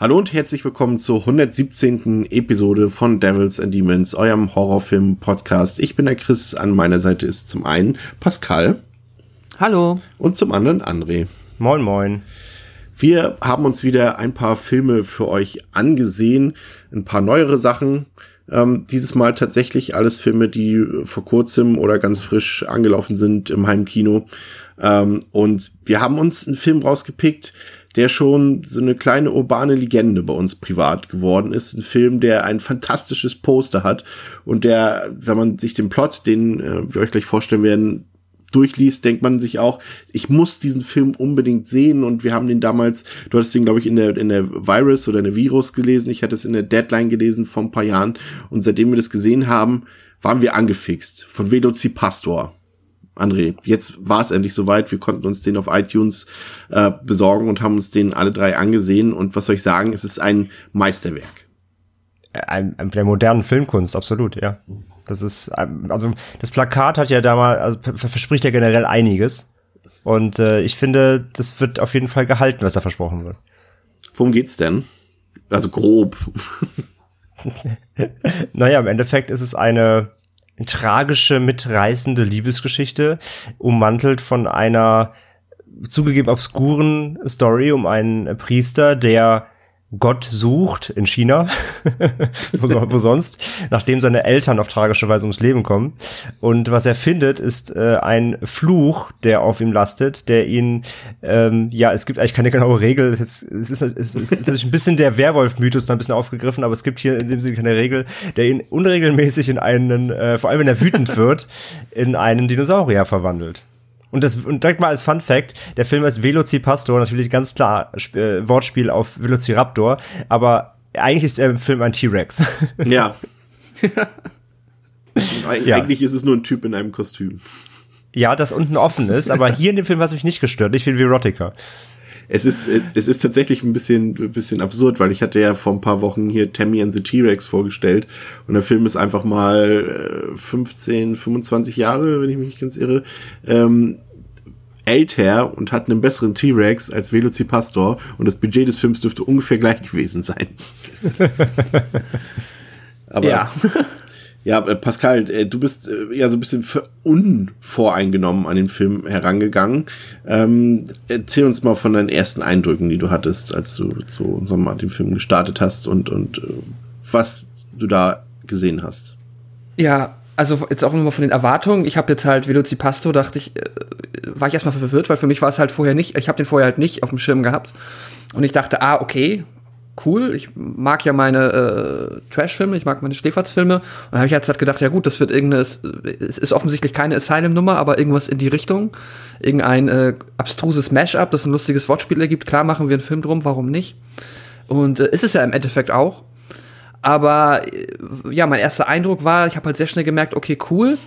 Hallo und herzlich willkommen zur 117. Episode von Devils and Demons, eurem Horrorfilm-Podcast. Ich bin der Chris, an meiner Seite ist zum einen Pascal. Hallo. Und zum anderen André. Moin, moin. Wir haben uns wieder ein paar Filme für euch angesehen, ein paar neuere Sachen. Ähm, dieses Mal tatsächlich alles Filme, die vor kurzem oder ganz frisch angelaufen sind im Heimkino. Ähm, und wir haben uns einen Film rausgepickt, der schon so eine kleine urbane Legende bei uns privat geworden ist. Ein Film, der ein fantastisches Poster hat und der, wenn man sich den Plot, den äh, wir euch gleich vorstellen werden, durchliest, denkt man sich auch, ich muss diesen Film unbedingt sehen und wir haben den damals, du hattest den glaube ich in der in der Virus oder in der Virus gelesen, ich hatte es in der Deadline gelesen vor ein paar Jahren und seitdem wir das gesehen haben, waren wir angefixt von Velocipastor. André, jetzt war es endlich soweit. Wir konnten uns den auf iTunes äh, besorgen und haben uns den alle drei angesehen. Und was soll ich sagen? Es ist ein Meisterwerk. Ein, ein der modernen Filmkunst, absolut, ja. Das ist, also das Plakat hat ja damals, also verspricht ja generell einiges. Und äh, ich finde, das wird auf jeden Fall gehalten, was da versprochen wird. Worum geht's denn? Also grob. naja, im Endeffekt ist es eine tragische, mitreißende Liebesgeschichte, ummantelt von einer zugegeben obskuren Story um einen Priester, der Gott sucht in China, wo, so, wo, sonst, nachdem seine Eltern auf tragische Weise ums Leben kommen. Und was er findet, ist äh, ein Fluch, der auf ihm lastet, der ihn, ähm, ja, es gibt eigentlich keine genaue Regel. Es ist, es ist, es ist, es ist ein bisschen der Werwolf-Mythos, ein bisschen aufgegriffen, aber es gibt hier in dem Sinne keine Regel, der ihn unregelmäßig in einen, äh, vor allem wenn er wütend wird, in einen Dinosaurier verwandelt. Und das und direkt mal als Fun Fact, der Film ist Velocipastor, natürlich ganz klar äh, Wortspiel auf Velociraptor, aber eigentlich ist der Film ein T-Rex. Ja. Eig ja. Eigentlich ist es nur ein Typ in einem Kostüm. Ja, das unten offen ist, aber hier in dem Film hat es mich nicht gestört. Ich finde Erotica. Es ist, äh, es ist tatsächlich ein bisschen, ein bisschen absurd, weil ich hatte ja vor ein paar Wochen hier Tammy and the T-Rex vorgestellt und der Film ist einfach mal 15, äh, 25 Jahre, wenn ich mich nicht ganz irre, ähm, älter und hat einen besseren T-Rex als Velocipastor und das Budget des Films dürfte ungefähr gleich gewesen sein. Aber ja. Ja, äh, Pascal, äh, du bist äh, ja so ein bisschen unvoreingenommen an den Film herangegangen. Ähm, erzähl uns mal von deinen ersten Eindrücken, die du hattest, als du so mal, den Film gestartet hast und, und was du da gesehen hast. Ja, also jetzt auch nochmal von den Erwartungen. Ich habe jetzt halt Velocipasto, dachte ich, war ich erstmal verwirrt, weil für mich war es halt vorher nicht, ich habe den vorher halt nicht auf dem Schirm gehabt. Und ich dachte, ah, okay, cool. Ich mag ja meine äh, Trash-Filme, ich mag meine Schläferz-Filme. Und dann habe ich jetzt halt gedacht, ja gut, das wird irgendeine, es ist offensichtlich keine Asylum-Nummer, aber irgendwas in die Richtung. Irgendein äh, abstruses Mash-up, das ein lustiges Wortspiel ergibt. Klar machen wir einen Film drum, warum nicht? Und äh, ist es ja im Endeffekt auch. Aber äh, ja, mein erster Eindruck war, ich habe halt sehr schnell gemerkt, okay, cool.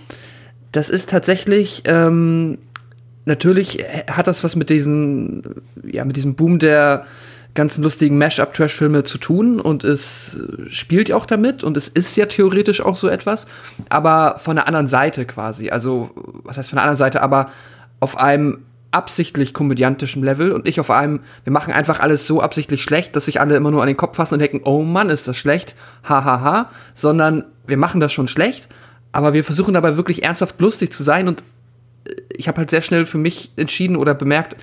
Das ist tatsächlich, ähm, natürlich hat das was mit diesen, ja, mit diesem Boom der ganzen lustigen Mash-up-Trash-Filme zu tun und es spielt ja auch damit und es ist ja theoretisch auch so etwas, aber von der anderen Seite quasi. Also, was heißt von der anderen Seite, aber auf einem absichtlich komödiantischen Level und ich auf einem, wir machen einfach alles so absichtlich schlecht, dass sich alle immer nur an den Kopf fassen und denken, oh Mann, ist das schlecht, hahaha, ha, ha. sondern wir machen das schon schlecht, aber wir versuchen dabei wirklich ernsthaft lustig zu sein und ich habe halt sehr schnell für mich entschieden oder bemerkt,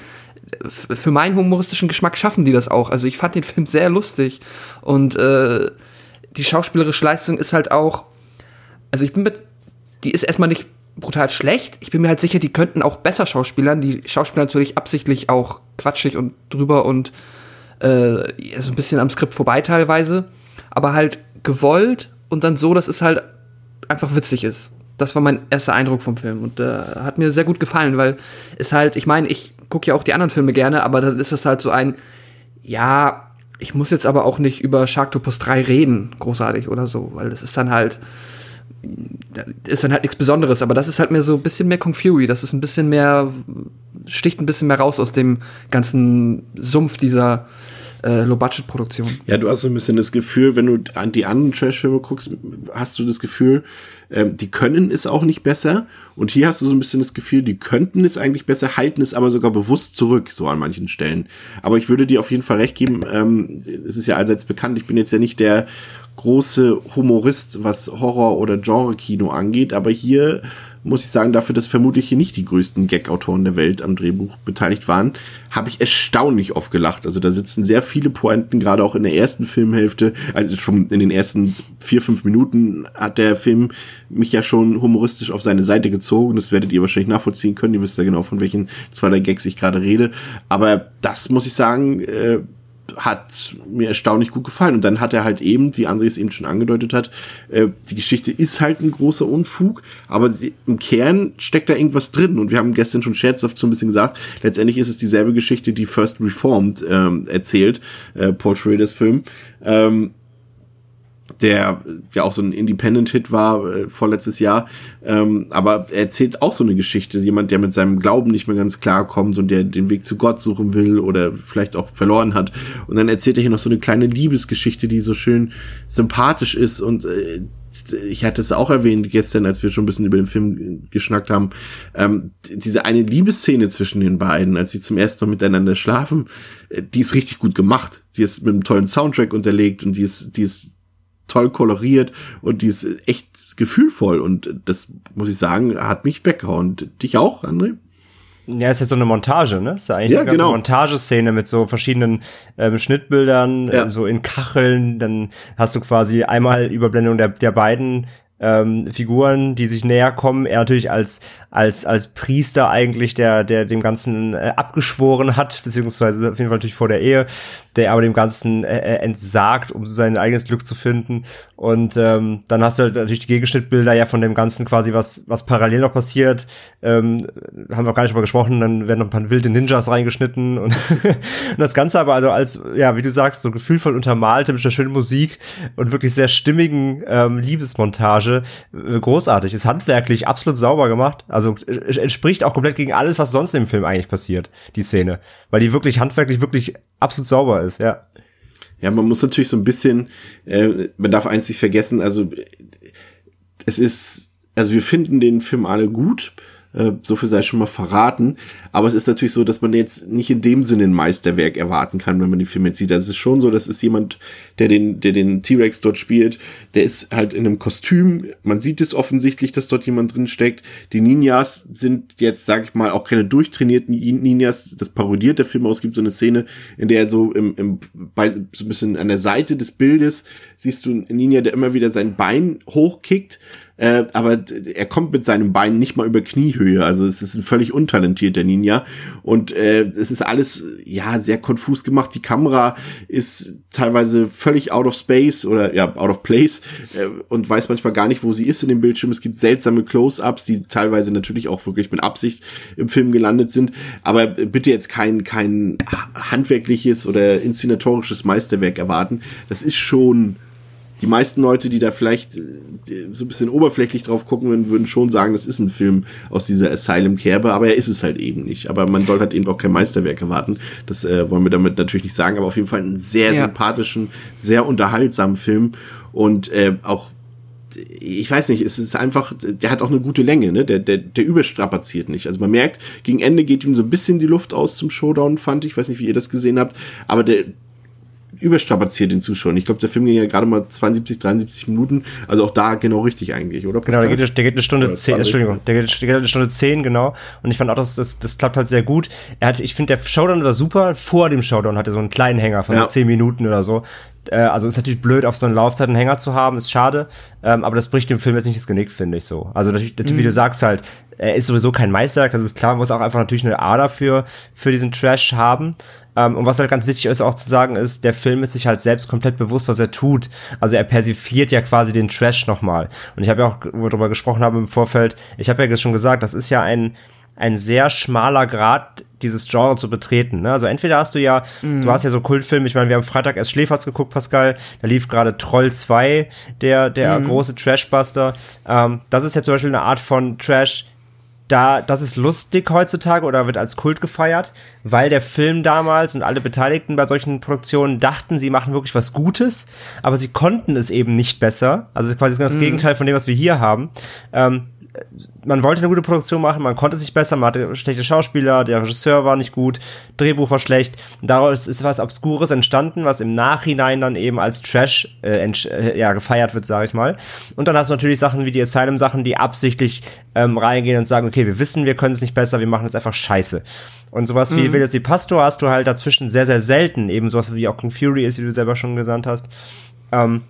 für meinen humoristischen Geschmack schaffen die das auch. Also ich fand den Film sehr lustig und äh, die schauspielerische Leistung ist halt auch, also ich bin mit, die ist erstmal nicht brutal schlecht. Ich bin mir halt sicher, die könnten auch besser schauspielern. Die Schauspieler natürlich absichtlich auch quatschig und drüber und äh, so ein bisschen am Skript vorbei teilweise. Aber halt gewollt und dann so, dass es halt einfach witzig ist. Das war mein erster Eindruck vom Film und äh, hat mir sehr gut gefallen, weil es halt, ich meine, ich gucke ja auch die anderen Filme gerne, aber dann ist es halt so ein, ja, ich muss jetzt aber auch nicht über Sharktopus 3 reden, großartig oder so, weil das ist dann halt, ist dann halt nichts Besonderes, aber das ist halt mehr so ein bisschen mehr Kung Fury, das ist ein bisschen mehr, sticht ein bisschen mehr raus aus dem ganzen Sumpf dieser äh, Low-Budget-Produktion. Ja, du hast so ein bisschen das Gefühl, wenn du an die anderen Trash-Filme guckst, hast du das Gefühl, ähm, die können es auch nicht besser. Und hier hast du so ein bisschen das Gefühl, die könnten es eigentlich besser, halten es aber sogar bewusst zurück, so an manchen Stellen. Aber ich würde dir auf jeden Fall recht geben, ähm, es ist ja allseits bekannt, ich bin jetzt ja nicht der große Humorist, was Horror- oder Genre-Kino angeht, aber hier muss ich sagen, dafür, dass vermutlich hier nicht die größten Gag-Autoren der Welt am Drehbuch beteiligt waren, habe ich erstaunlich oft gelacht. Also da sitzen sehr viele Pointen, gerade auch in der ersten Filmhälfte, also schon in den ersten vier, fünf Minuten hat der Film mich ja schon humoristisch auf seine Seite gezogen. Das werdet ihr wahrscheinlich nachvollziehen können. Ihr wisst ja genau, von welchen zwei der Gags ich gerade rede. Aber das muss ich sagen, äh, hat mir erstaunlich gut gefallen. Und dann hat er halt eben, wie André es eben schon angedeutet hat, äh, die Geschichte ist halt ein großer Unfug, aber sie, im Kern steckt da irgendwas drin. Und wir haben gestern schon scherzhaft so ein bisschen gesagt, letztendlich ist es dieselbe Geschichte, die First Reformed ähm, erzählt, äh, Paul Schraders Film. Ähm, der ja auch so ein Independent-Hit war äh, vorletztes Jahr. Ähm, aber er erzählt auch so eine Geschichte. Jemand, der mit seinem Glauben nicht mehr ganz klar kommt und der den Weg zu Gott suchen will oder vielleicht auch verloren hat. Und dann erzählt er hier noch so eine kleine Liebesgeschichte, die so schön sympathisch ist und äh, ich hatte es auch erwähnt gestern, als wir schon ein bisschen über den Film geschnackt haben, ähm, diese eine Liebesszene zwischen den beiden, als sie zum ersten Mal miteinander schlafen, äh, die ist richtig gut gemacht. Die ist mit einem tollen Soundtrack unterlegt und die ist, die ist toll koloriert und die ist echt gefühlvoll und das muss ich sagen, hat mich weggehauen. Dich auch, André? Ja, ist ja so eine Montage, ne? Ist ja eigentlich Ja, eine ganze genau. Montageszene mit so verschiedenen ähm, Schnittbildern, Ja. äh, so in Kacheln. Dann hast du quasi einmal Überblendung der, der beiden ähm, Figuren, die sich näher kommen. Er natürlich als als als Priester eigentlich, der der dem Ganzen äh, abgeschworen hat, beziehungsweise auf jeden Fall natürlich vor der Ehe, der aber dem Ganzen äh, äh, entsagt, um sein eigenes Glück zu finden. Und ähm, dann hast du halt natürlich die Gegenschnittbilder ja von dem Ganzen quasi, was was parallel noch passiert. Ähm, haben wir auch gar nicht drüber gesprochen. Dann werden noch ein paar wilde Ninjas reingeschnitten und, und das Ganze aber also als ja wie du sagst so gefühlvoll untermalt mit einer schönen Musik und wirklich sehr stimmigen ähm, Liebesmontage äh, großartig. Ist handwerklich absolut sauber gemacht. Also äh, entspricht auch komplett gegen alles, was sonst im Film eigentlich passiert, die Szene. Weil die wirklich handwerklich wirklich absolut sauber ist, ja. Ja, man muss natürlich so ein bisschen, äh, man darf eins nicht vergessen, also äh, es ist, also wir finden den Film alle gut, äh, so viel sei schon mal verraten, aber es ist natürlich so, dass man jetzt nicht in dem Sinne ein Meisterwerk erwarten kann, wenn man den Film jetzt sieht. Das ist schon so, das ist jemand, der den, der den T-Rex dort spielt, der ist halt in einem Kostüm, man sieht es offensichtlich, dass dort jemand drin steckt. Die Ninjas sind jetzt, sag ich mal, auch keine durchtrainierten Ninjas, das parodiert der Film aus, Es gibt so eine Szene, in der er so im, im bei, so ein bisschen an der Seite des Bildes siehst du einen Ninja, der immer wieder sein Bein hochkickt, äh, aber er kommt mit seinem Bein nicht mal über Kniehöhe. Also es ist ein völlig untalentierter Ninja. Und äh, es ist alles ja sehr konfus gemacht. Die Kamera ist teilweise völlig out of space oder ja, out of place äh, und weiß manchmal gar nicht, wo sie ist in dem Bildschirm. Es gibt seltsame Close-ups, die teilweise natürlich auch wirklich mit Absicht im Film gelandet sind. Aber bitte jetzt kein, kein handwerkliches oder inszenatorisches Meisterwerk erwarten. Das ist schon die meisten Leute, die da vielleicht äh, so ein bisschen oberflächlich drauf gucken würden, würden schon sagen, das ist ein Film aus dieser Asylum-Kerbe, aber er ist es halt eben nicht. Aber man soll halt eben auch kein Meisterwerk erwarten. Das äh, wollen wir damit natürlich nicht sagen, aber auf jeden Fall einen sehr Ja. sympathischen, sehr unterhaltsamen Film und äh, auch ich weiß nicht, es ist einfach, der hat auch eine gute Länge, ne? Der, der, der überstrapaziert nicht. Also man merkt, gegen Ende geht ihm so ein bisschen die Luft aus zum Showdown, fand ich. Ich weiß nicht, wie ihr das gesehen habt, aber der überstrapaziert den Zuschauer. Ich glaube, der Film ging ja gerade mal 72, 73 Minuten. Also auch da genau richtig eigentlich, oder? Genau, der geht, der geht eine Stunde zehn, 20. Entschuldigung, der geht, der geht eine Stunde zehn, genau. Und ich fand auch, dass das, das klappt halt sehr gut. Er hat, ich finde, der Showdown war super. Vor dem Showdown hatte er so einen kleinen Hänger von Ja. so zehn Minuten oder so. Äh, also ist natürlich blöd, auf so eine Laufzeit einen Hänger zu haben, ist schade. Ähm, aber das bricht dem Film jetzt nicht das Genick, finde ich so. Also natürlich, natürlich wie du sagst halt, er ist sowieso kein Meisterwerk, das ist klar, man muss auch einfach natürlich eine Ader für, für diesen Trash haben. Ähm, und was halt ganz wichtig ist auch zu sagen ist, der Film ist sich halt selbst komplett bewusst, was er tut. Also er persifliert ja quasi den Trash nochmal. Und ich habe ja auch, wo wir darüber gesprochen haben im Vorfeld, ich habe ja schon gesagt, das ist ja ein, ein sehr schmaler Grad, dieses Genre zu betreten. Ne? Also entweder hast du ja, Mhm. du hast ja so Kultfilme, ich meine, wir haben Freitag erst Schläferz geguckt, Pascal, da lief gerade Troll 2, der, der Mhm. große Trashbuster. Ähm, das ist ja zum Beispiel eine Art von Trash, da, das ist lustig heutzutage oder wird als Kult gefeiert, weil der Film damals und alle Beteiligten bei solchen Produktionen dachten, sie machen wirklich was Gutes, aber sie konnten es eben nicht besser. Also quasi das Gegenteil von dem, was wir hier haben. Ähm, man wollte eine gute Produktion machen, man konnte es nicht besser, man hatte schlechte Schauspieler, der Regisseur war nicht gut, Drehbuch war schlecht. Daraus ist was Obskures entstanden, was im Nachhinein dann eben als Trash äh, äh, ja, gefeiert wird, sage ich mal. Und dann hast du natürlich Sachen wie die Asylum-Sachen, die absichtlich ähm, reingehen und sagen, okay, wir wissen, wir können es nicht besser, wir machen jetzt einfach scheiße. Und sowas wie Will jetzt die Pastor hast du halt dazwischen sehr, sehr selten, eben sowas wie auch Fury ist, wie du selber schon gesagt hast. Ähm,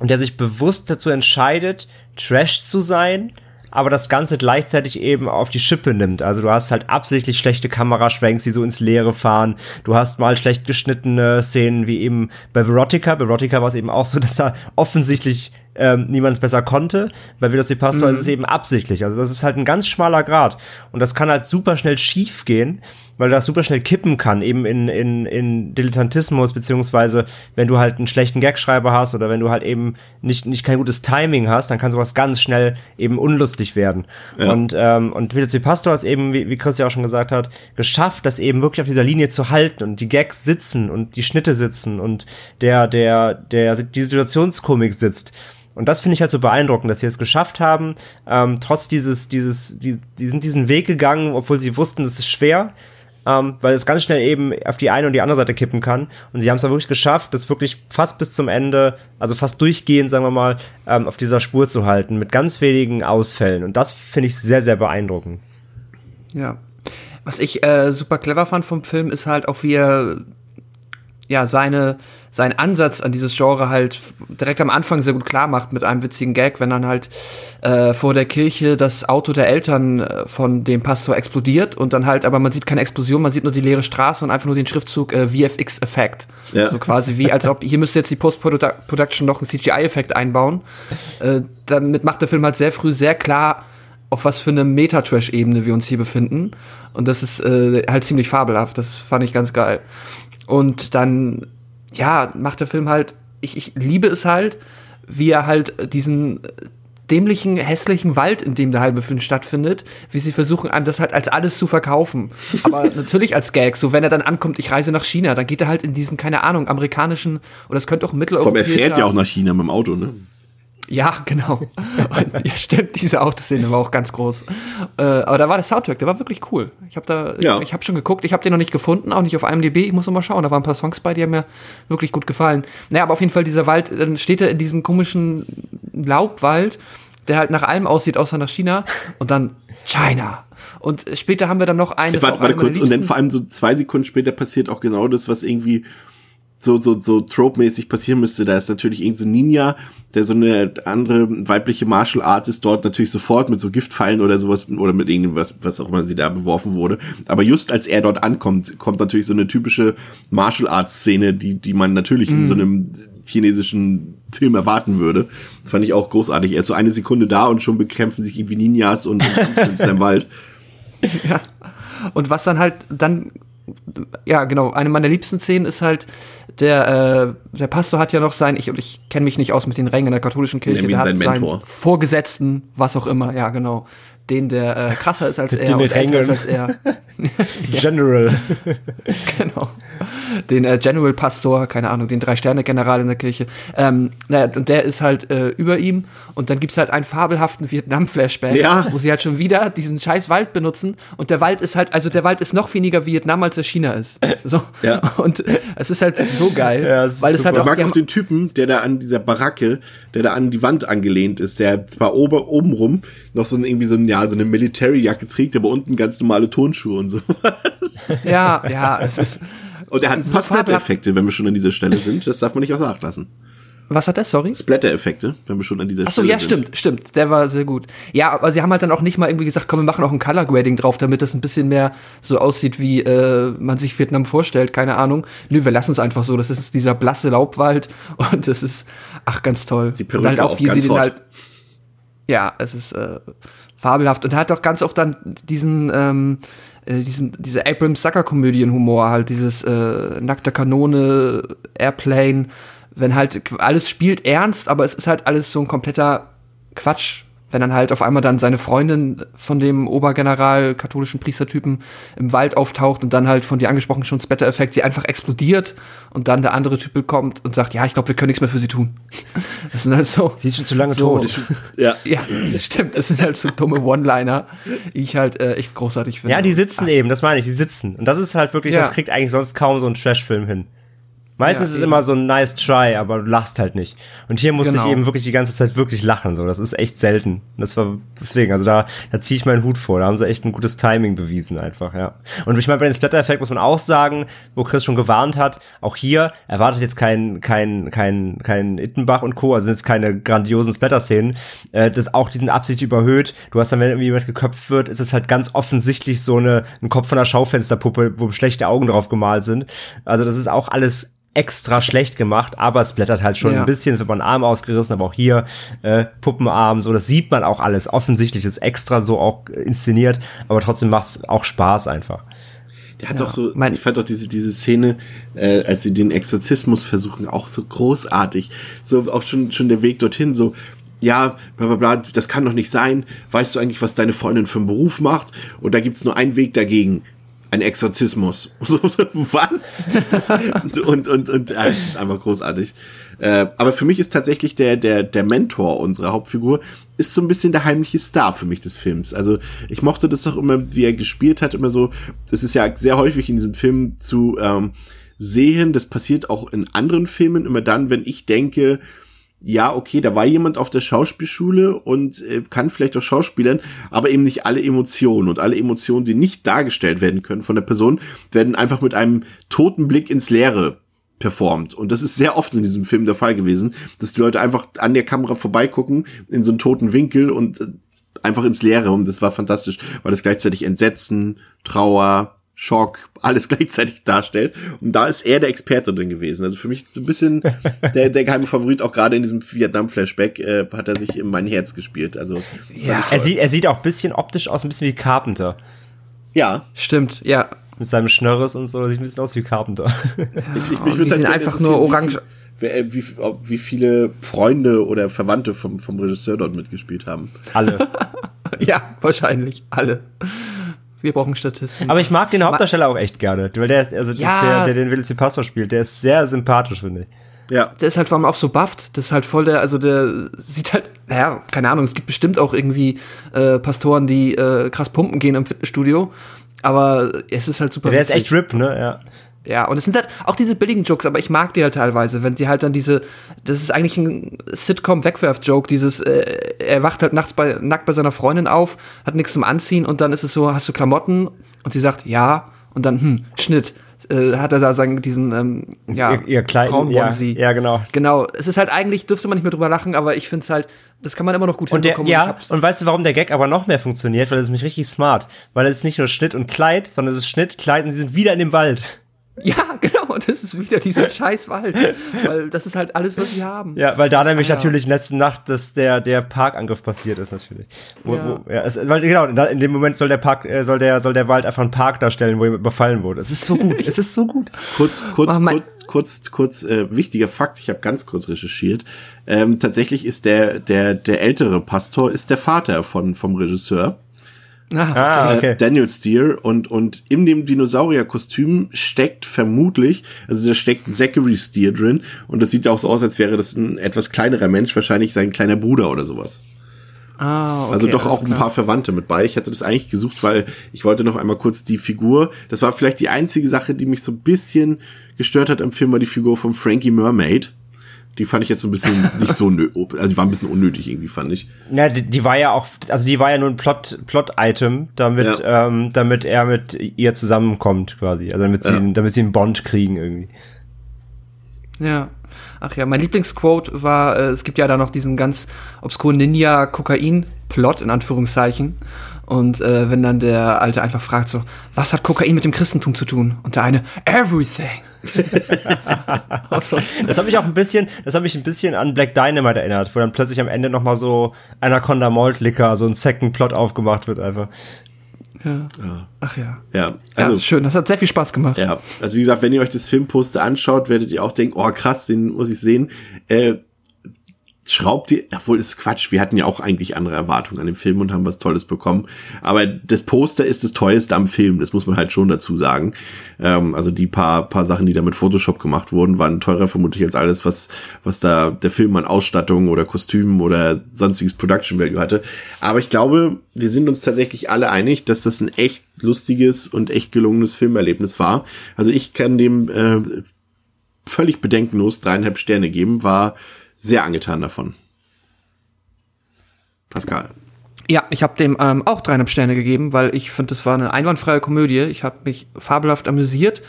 und der sich bewusst dazu entscheidet, Trash zu sein, aber das Ganze gleichzeitig eben auf die Schippe nimmt. Also du hast halt absichtlich schlechte Kameraschwenks, die so ins Leere fahren. Du hast mal schlecht geschnittene Szenen, wie eben bei Verotica. Bei Verotica war es eben auch so, dass da offensichtlich ähm, niemand es besser konnte. Bei Veloci Pastor ist es eben absichtlich. Also das ist halt ein ganz schmaler Grad. Und das kann halt super schnell schief gehen, weil das super schnell kippen kann, eben in, in, in Dilettantismus, beziehungsweise wenn du halt einen schlechten Gagschreiber hast oder wenn du halt eben nicht, nicht kein gutes Timing hast, dann kann sowas ganz schnell eben unlustig werden. Und, ähm, und Veloci Pastor hat es eben, wie, wie Chris ja auch schon gesagt hat, geschafft, das eben wirklich auf dieser Linie zu halten und die Gags sitzen und die Schnitte sitzen und der, der, der, die Situationskomik sitzt. Und das finde ich halt so beeindruckend, dass sie es geschafft haben, ähm, trotz dieses, dieses, die, die sind diesen Weg gegangen, obwohl sie wussten, das ist schwer, ähm, weil es ganz schnell eben auf die eine und die andere Seite kippen kann. Und sie haben es dann wirklich geschafft, das wirklich fast bis zum Ende, also fast durchgehend, sagen wir mal, ähm, auf dieser Spur zu halten, mit ganz wenigen Ausfällen. Und das finde ich sehr, sehr beeindruckend. Ja. Was ich äh, super clever fand vom Film ist halt auch, wie er ja seine sein Ansatz an dieses Genre halt direkt am Anfang sehr gut klar macht mit einem witzigen Gag, wenn dann halt äh, vor der Kirche das Auto der Eltern äh, von dem Pastor explodiert und dann halt, aber man sieht keine Explosion, man sieht nur die leere Straße und einfach nur den Schriftzug äh, VFX-Effekt. Ja. So quasi wie, als ob hier müsste jetzt die Post-Production noch einen CGI-Effekt einbauen. Äh, damit macht der Film halt sehr früh sehr klar, auf was für eine Meta-Trash-Ebene wir uns hier befinden. Und das ist äh, halt ziemlich fabelhaft. Das fand ich ganz geil. Und dann, ja, macht der Film halt, ich, ich liebe es halt, wie er halt diesen dämlichen, hässlichen Wald, in dem der halbe Film stattfindet, wie sie versuchen, einem das halt als alles zu verkaufen. Aber natürlich als Gag. So, wenn er dann ankommt, ich reise nach China, dann geht er halt in diesen, keine Ahnung, amerikanischen, oder es könnte auch Vor allem, er mitteleuropäischer... fährt ja auch nach China mit dem Auto, ne? Ja, genau. Und, ja, stimmt, diese Autoszene war auch ganz groß. Äh, aber da war der Soundtrack, der war wirklich cool. Ich habe da, Ja. ich habe schon geguckt, ich habe den noch nicht gefunden, auch nicht auf IMDb. Ich muss noch mal schauen. Da waren ein paar Songs bei, die haben mir wirklich gut gefallen. Naja, aber auf jeden Fall dieser Wald, dann steht er in diesem komischen Laubwald, der halt nach allem aussieht, außer nach China. Und dann China. Und später haben wir dann noch einen. Warte, warte kurz, und dann vor allem so zwei Sekunden später passiert auch genau das, was irgendwie so, so, so trope-mäßig passieren müsste. Da ist natürlich irgend so Ninja, der so eine andere weibliche Martial Artist dort natürlich sofort mit so Giftpfeilen oder sowas oder mit irgendwas, was auch immer sie da beworfen wurde. Aber just als er dort ankommt, kommt natürlich so eine typische Martial Arts Szene, die, die man natürlich in so einem chinesischen Film erwarten würde. Das fand ich auch großartig. Er ist so eine Sekunde da und schon bekämpfen sich irgendwie Ninjas und, und im Wald. Und was dann halt dann, ja genau, eine meiner liebsten Szenen ist halt, der, äh, der Pastor hat ja noch sein, ich, und ich kenne mich nicht aus mit den Rängen in der katholischen Kirche, der hat seinen seinen Mentor. Vorgesetzten, was auch immer, ja genau, den, der äh, krasser ist als er Den und älter ist als er. General. genau. Den äh, General Pastor, keine Ahnung, den Drei-Sterne-General in der Kirche. Ähm, naja, und der ist halt äh, über ihm und dann gibt's halt einen fabelhaften Vietnam-Flashback, Ja. wo sie halt schon wieder diesen scheiß Wald benutzen und der Wald ist halt, also der Wald ist noch weniger Vietnam, als er China ist. So. Ja. Und es ist halt so geil, Ja, es weil es halt Ich auch, mag die auch den Typen, der da an dieser Baracke, der da an die Wand angelehnt ist, der zwar ober, obenrum noch so ein, irgendwie so ein, ja, so eine Military-Jacke trägt, aber unten ganz normale Turnschuhe und so. ja, ja, es ist, Und er hat ein So. Splatter-Effekte, wenn wir schon an dieser Stelle sind. Das darf man nicht außer Acht lassen. was hat der, sorry? Splatter-Effekte, wenn wir schon an dieser Ach so, Stelle ja, sind. stimmt, stimmt. Der war sehr gut. Ja, aber sie haben halt dann auch nicht mal irgendwie gesagt, komm, wir machen auch ein Color Grading drauf, damit das ein bisschen mehr so aussieht, wie äh, man sich Vietnam vorstellt. Keine Ahnung. Nö, wir lassen es einfach so. Das ist dieser blasse Laubwald und das ist, ach, ganz toll. Die und Perücke halt auch auch, wie ganz sie den halt. Ja, es ist äh, fabelhaft. Und er hat auch ganz oft dann diesen, ähm, äh, diesen, diese Abrams Sucker-Komödien-Humor, halt dieses äh, nackte Kanone, Airplane, wenn halt alles spielt ernst, aber es ist halt alles so ein kompletter Quatsch wenn dann halt auf einmal dann seine Freundin von dem Obergeneral katholischen Priestertypen im Wald auftaucht und dann halt von dir angesprochen schon Splatter-Effekt, sie einfach explodiert und dann der andere Typ kommt und sagt, ja, ich glaube, wir können nichts mehr für sie tun. Das sind halt so. Sie ist schon zu lange so, tot. Ja. Ja, das stimmt. Das sind halt so dumme One-Liner, die ich halt äh, echt großartig finde. Ja, die sitzen eben, das meine ich, die sitzen. Und das ist halt wirklich, Ja. das kriegt eigentlich sonst kaum so ein Trash-Film hin. Meistens Ja, ist immer so ein nice try, aber du lachst halt nicht. Und hier musste Genau. ich eben wirklich die ganze Zeit wirklich lachen, so. Das ist echt selten. Das war deswegen, also da, da ziehe ich meinen Hut vor. Da haben sie echt ein gutes Timing bewiesen einfach, ja. Und ich meine, bei den Splatter-Effekt muss man auch sagen, wo Chris schon gewarnt hat, auch hier erwartet jetzt kein, kein, kein, kein Ittenbach und Co., also sind jetzt keine grandiosen Splatter-Szenen, äh, das auch diesen Absicht überhöht. Du hast dann, wenn irgendwie jemand geköpft wird, ist es halt ganz offensichtlich so eine, ein Kopf von einer Schaufensterpuppe, wo schlechte Augen drauf gemalt sind. Also das ist auch alles extra schlecht gemacht, aber es blättert halt schon Ja. ein bisschen, es wird mal ein Arm ausgerissen, aber auch hier äh, Puppenarm, so, das sieht man auch alles. Offensichtlich ist extra so auch inszeniert, aber trotzdem macht es auch Spaß einfach. Der hat Ja, doch so, mein- ich fand doch diese, diese Szene, äh, als sie den Exorzismus versuchen, auch so großartig. So auch schon, schon der Weg dorthin, so, ja, bla bla bla, das kann doch nicht sein. Weißt du eigentlich, was deine Freundin für einen Beruf macht? Und da gibt's nur einen Weg dagegen. Ein Exorzismus. Was? und, und, und, und ja, das ist einfach großartig. Äh, aber für mich ist tatsächlich der, der, der Mentor unserer Hauptfigur, ist so ein bisschen der heimliche Star für mich des Films. Also ich mochte das doch immer, wie er gespielt hat, immer so, das ist ja sehr häufig in diesem Film zu ähm, sehen, das passiert auch in anderen Filmen, immer dann, wenn ich denke, ja, okay, da war jemand auf der Schauspielschule und äh, kann vielleicht auch Schauspielern, aber eben nicht alle Emotionen und alle Emotionen, die nicht dargestellt werden können von der Person, werden einfach mit einem toten Blick ins Leere performt. Und das ist sehr oft in diesem Film der Fall gewesen, dass die Leute einfach an der Kamera vorbeigucken in so einen toten Winkel und äh, einfach ins Leere. Und das war fantastisch, weil das gleichzeitig Entsetzen, Trauer, Schock, alles gleichzeitig darstellt. Und da ist er der Experte drin gewesen. Also für mich so ein bisschen der, der geheime Favorit, auch gerade in diesem Vietnam-Flashback, äh, hat er sich in mein Herz gespielt. Also, Ja. Er sieht, er sieht auch ein bisschen optisch aus, ein bisschen wie Carpenter. ja. Stimmt, ja. Mit seinem Schnörres und so, sieht ein bisschen aus wie Carpenter. Ich, ich, Oh, mich die sind einfach nur wie orange. äh, wie, ob- wie viele Freunde oder Verwandte vom, vom Regisseur dort mitgespielt haben. Alle. Ja, wahrscheinlich. Alle. Wir brauchen Statisten. Aber ich mag den Hauptdarsteller auch echt gerne, weil der ist, also Ja. der, der den Willis Pastor spielt, der ist sehr sympathisch, finde ich. Ja. der ist halt vor allem auch so bufft. Das ist halt voll der, also der sieht halt, naja, keine Ahnung, es gibt bestimmt auch irgendwie äh, Pastoren, die äh, krass pumpen gehen im Fitnessstudio. Aber es ist halt super Der ist witzig. echt RIP, ne? Ja. Ja, und es sind halt auch diese billigen Jokes, aber ich mag die halt teilweise, wenn sie halt dann diese, das ist eigentlich ein Sitcom-Wegwerf-Joke, dieses, äh, er wacht halt nachts bei, nackt bei seiner Freundin auf, hat nichts zum Anziehen und dann ist es so, hast du Klamotten? Und sie sagt, ja, und dann, hm, Schnitt. Äh, hat er da sagen, diesen, ähm, ja, ihr, ihr Frauen-Onesie. ja, ja, genau. Genau, es ist halt eigentlich, dürfte man nicht mehr drüber lachen, aber ich finde es halt, das kann man immer noch gut Und der, hinbekommen. ich ja, hab's- und weißt du, warum der Gag aber noch mehr funktioniert? Weil es ist nämlich richtig smart. Weil es ist nicht nur Schnitt und Kleid, sondern es ist Schnitt, Kleid und sie sind wieder in dem Wald. Ja, genau, und das ist wieder dieser scheiß Wald, weil das ist halt alles, was sie haben. Ja, weil da nämlich Ah, ja. natürlich letzte Nacht dass der, der Parkangriff passiert ist, natürlich. Wo, Ja. Wo, ja es, weil, genau, in dem Moment soll der Park, äh, soll der, soll der Wald einfach einen Park darstellen, wo jemand überfallen wurde. Es ist so gut, es ist so gut. Kurz, kurz, Mach mal- kurz, kurz, kurz äh, wichtiger Fakt, ich habe ganz kurz recherchiert. Ähm, tatsächlich ist der, der, der ältere Pastor ist der Vater von, vom Regisseur. Ah, okay. Äh, Daniel Steer und, und in dem Dinosaurierkostüm steckt vermutlich, also da steckt Zachary Steer drin und das sieht ja auch so aus, als wäre das ein etwas kleinerer Mensch, wahrscheinlich sein kleiner Bruder oder sowas. Ah, okay, Also doch auch ein paar Verwandte mit bei. Ich hatte das eigentlich gesucht, weil ich wollte noch einmal kurz die Figur. Das war vielleicht die einzige Sache, die mich so ein bisschen gestört hat am Film, war die Figur von Frankie Mermaid. Die fand ich jetzt so ein bisschen nicht so nö also die war ein bisschen unnötig irgendwie, fand ich. Ja, die, die war ja auch, also die war ja nur ein Plot, Plot-Item, damit, Ja. ähm, damit er mit ihr zusammenkommt, quasi. Also damit sie, Ja. damit sie einen Bond kriegen irgendwie. Ja. Ach ja, mein Lieblingsquote war, äh, es gibt ja da noch diesen ganz obskuren Ninja-Kokain-Plot, in Anführungszeichen. Und äh, wenn dann der Alte einfach fragt so, was hat Kokain mit dem Christentum zu tun? Und der eine, everything. Das hat mich auch ein bisschen, das hat mich ein bisschen an Black Dynamite erinnert, wo dann plötzlich am Ende noch mal so Anaconda Malt Liquor, so ein Second Plot aufgemacht wird einfach. Ja. Ach ja. Ja, Also, also schön, das hat sehr viel Spaß gemacht. Ja, also wie gesagt, wenn ihr euch das Filmposter anschaut, werdet ihr auch denken, oh krass, den muss ich sehen. Äh, schraubt ihr, obwohl ist Quatsch, wir hatten ja auch eigentlich andere Erwartungen an den Film und haben was Tolles bekommen. Aber das Poster ist das teuerste am Film, das muss man halt schon dazu sagen. Ähm, also die paar, paar Sachen, die da mit Photoshop gemacht wurden, waren teurer vermutlich als alles, was, was da der Film an Ausstattung oder Kostümen oder sonstiges Production Value hatte. Aber ich glaube, wir sind uns tatsächlich alle einig, dass das ein echt lustiges und echt gelungenes Filmerlebnis war. Also ich kann dem äh, völlig bedenkenlos dreieinhalb Sterne geben, war sehr angetan davon. Pascal. Ja, ich habe dem ähm, auch dreieinhalb Sterne gegeben, weil ich finde, das war eine einwandfreie Komödie. Ich habe mich fabelhaft amüsiert.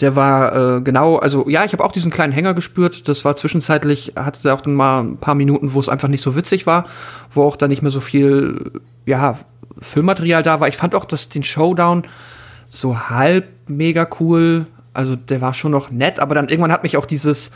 Der war äh, genau, also ja, ich habe auch diesen kleinen Hänger gespürt. Das war zwischenzeitlich, hatte auch dann mal ein paar Minuten, wo es einfach nicht so witzig war, wo auch dann nicht mehr so viel, ja, Filmmaterial da war. Ich fand auch, dass den Showdown so halb mega cool. Also der war schon noch nett, aber dann irgendwann hat mich auch dieses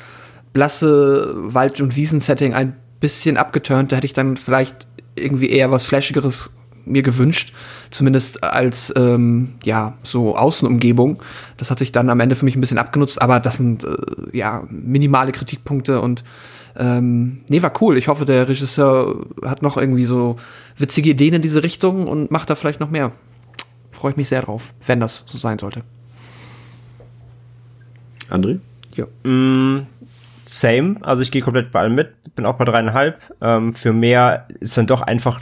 blasse Wald- und Wiesensetting ein bisschen abgeturnt. Da hätte ich dann vielleicht irgendwie eher was Flashigeres mir gewünscht, zumindest als ähm, ja so Außenumgebung. Das hat sich dann am Ende für mich ein bisschen abgenutzt, aber das sind äh, ja minimale Kritikpunkte und ähm, nee, war cool. Ich hoffe, der Regisseur hat noch irgendwie so witzige Ideen in diese Richtung und macht da vielleicht noch mehr. Freue ich mich sehr drauf, wenn das so sein sollte. André? Ja. Same, also ich gehe komplett bei allem mit, bin auch bei dreieinhalb. Ähm, für mehr ist dann doch einfach,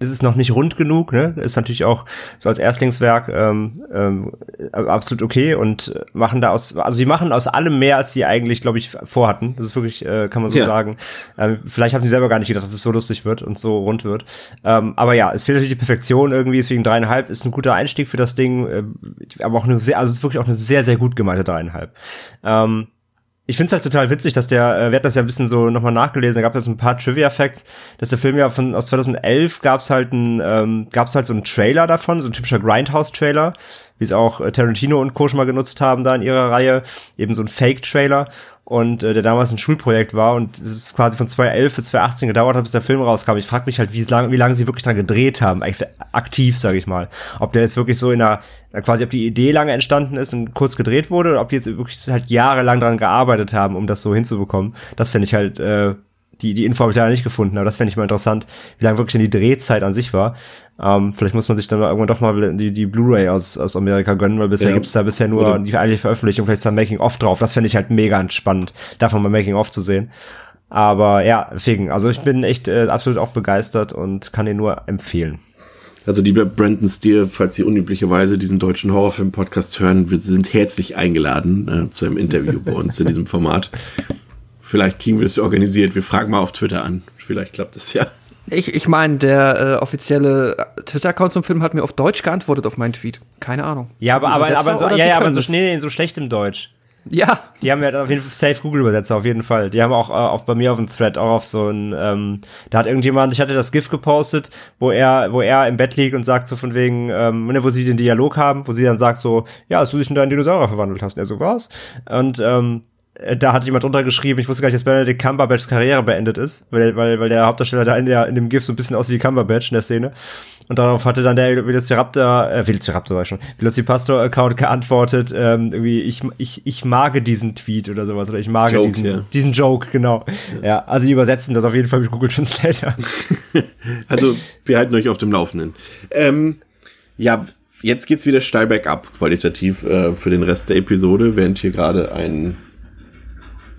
ist es noch nicht rund genug, ne? Ist natürlich auch so als Erstlingswerk ähm, ähm, absolut okay und machen da aus, also die machen aus allem mehr, als sie eigentlich, glaube ich, vorhatten. Das ist wirklich, äh, kann man so Ja. sagen. Ähm, vielleicht haben die selber gar nicht gedacht, dass es so lustig wird und so rund wird. Ähm, aber ja, es fehlt natürlich die Perfektion irgendwie, deswegen dreieinhalb ist ein guter Einstieg für das Ding, äh, aber auch eine sehr, also es ist wirklich auch eine sehr, sehr gut gemeinte dreieinhalb. Ähm, ich finde es halt total witzig, dass der, äh, wir hatten das ja ein bisschen so nochmal nachgelesen, da gab es ein paar Trivia-Facts, dass der Film ja von aus 2011 gab es halt ein, ähm, gab halt so einen Trailer davon, so ein typischer Grindhouse-Trailer, wie es auch äh, Tarantino und Co. schon mal genutzt haben da in ihrer Reihe, eben so ein Fake-Trailer und äh, der damals ein Schulprojekt war und es ist quasi von 2011 bis 2018 gedauert hat, bis der Film rauskam. Ich frage mich halt, wie lange wie lange sie wirklich dran gedreht haben, aktiv, sage ich mal. Ob der jetzt wirklich so in einer, quasi ob die Idee lange entstanden ist und kurz gedreht wurde oder ob die jetzt wirklich halt jahrelang dran gearbeitet haben, um das so hinzubekommen. Das finde ich halt, äh, die, die Info habe ich leider nicht gefunden, aber das fände ich mal interessant, wie lange wirklich denn die Drehzeit an sich war. Ähm, vielleicht muss man sich dann irgendwann doch mal die, die Blu-ray aus, aus Amerika gönnen, weil bisher Ja. gibt's da bisher nur Oder- die eigentliche Veröffentlichung, vielleicht ist da Making-of drauf. Das fände ich halt mega spannend, davon mal Making-of zu sehen. Aber ja, deswegen, also ich bin echt äh, absolut auch begeistert und kann den nur empfehlen. Also lieber Brandon Steele, falls Sie unüblicherweise diesen deutschen Horrorfilm-Podcast hören, wir sind herzlich eingeladen äh, zu einem Interview bei uns in diesem Format. Vielleicht kriegen wir das organisiert. Wir fragen mal auf Twitter an. Vielleicht klappt das ja. Ich, ich meine, der äh, offizielle Twitter-Account zum Film hat mir auf Deutsch geantwortet auf meinen Tweet. Keine Ahnung. Ja, aber, aber, aber, so, ja, ja, aber so schnell, so schlecht im Deutsch. Ja, Die haben ja auf jeden Fall Safe Google Übersetzer auf jeden Fall. Die haben auch, äh, auch bei mir auf dem Thread auch auf so ein, ähm, da hat irgendjemand, ich hatte das GIF gepostet, wo er, wo er im Bett liegt und sagt so von wegen, ähm, ne, wo sie den Dialog haben, wo sie dann sagt so, ja, als du dich in deinen Dinosaurier verwandelt hast. Und er so, was? Und ähm, äh, da hat jemand drunter geschrieben, ich wusste gar nicht, dass Benedict Cumberbatchs Karriere beendet ist, weil, weil, weil der Hauptdarsteller da in, der, in dem GIF so ein bisschen aus wie Cumberbatch in der Szene. Und darauf hatte dann der Velociraptor, äh, Velociraptor sag ich schon, Velocipastor-Account geantwortet, ähm, irgendwie, ich, ich, ich mag diesen Tweet oder sowas, oder ich mag Joke, diesen, ja. diesen Joke, genau. Ja. also die übersetzen das auf jeden Fall mit Google Translator. Also wir halten euch auf dem Laufenden. Ähm, ja, jetzt geht's wieder steil bergab qualitativ äh, für den Rest der Episode, während hier gerade ein,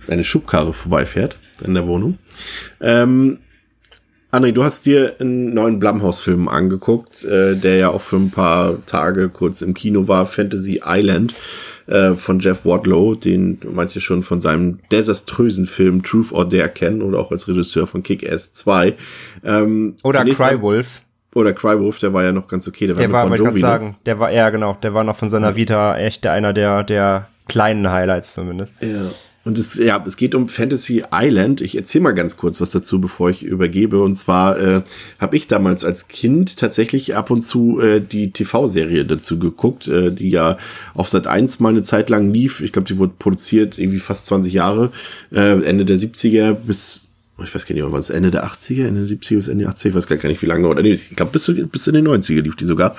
eine Schubkarre vorbeifährt in der Wohnung. Ähm, André, du hast dir einen neuen Blumhouse-Film angeguckt, äh, der ja auch für ein paar Tage kurz im Kino war, Fantasy Island äh, von Jeff Wadlow, den manche schon von seinem desaströsen Film Truth or Dare kennen oder auch als Regisseur von Kick-Ass 2. Ähm, Oder zunächst- Crywolf. Oder Crywolf, der war ja noch ganz okay. Der, Der war, ich Bon Jovi, ne? sagen, der war, ja genau, der war noch von seiner Vita echt einer der, der kleinen Highlights zumindest. Ja. Und es, ja, es geht um Fantasy Island. Ich erzähle mal ganz kurz was dazu, bevor ich übergebe. Und zwar äh, habe ich damals als Kind tatsächlich ab und zu äh, die TV-Serie dazu geguckt, äh, die ja auf Sat 1 mal eine Zeit lang lief. Ich glaube, die wurde produziert irgendwie fast 20 Jahre, äh, Ende der 70er bis ich weiß gar nicht, wann es Ende der 80er, Ende der 70er bis Ende der 80er, ich weiß gar nicht wie lange, oder nee, ich glaube bis, bis in den 90er lief die sogar.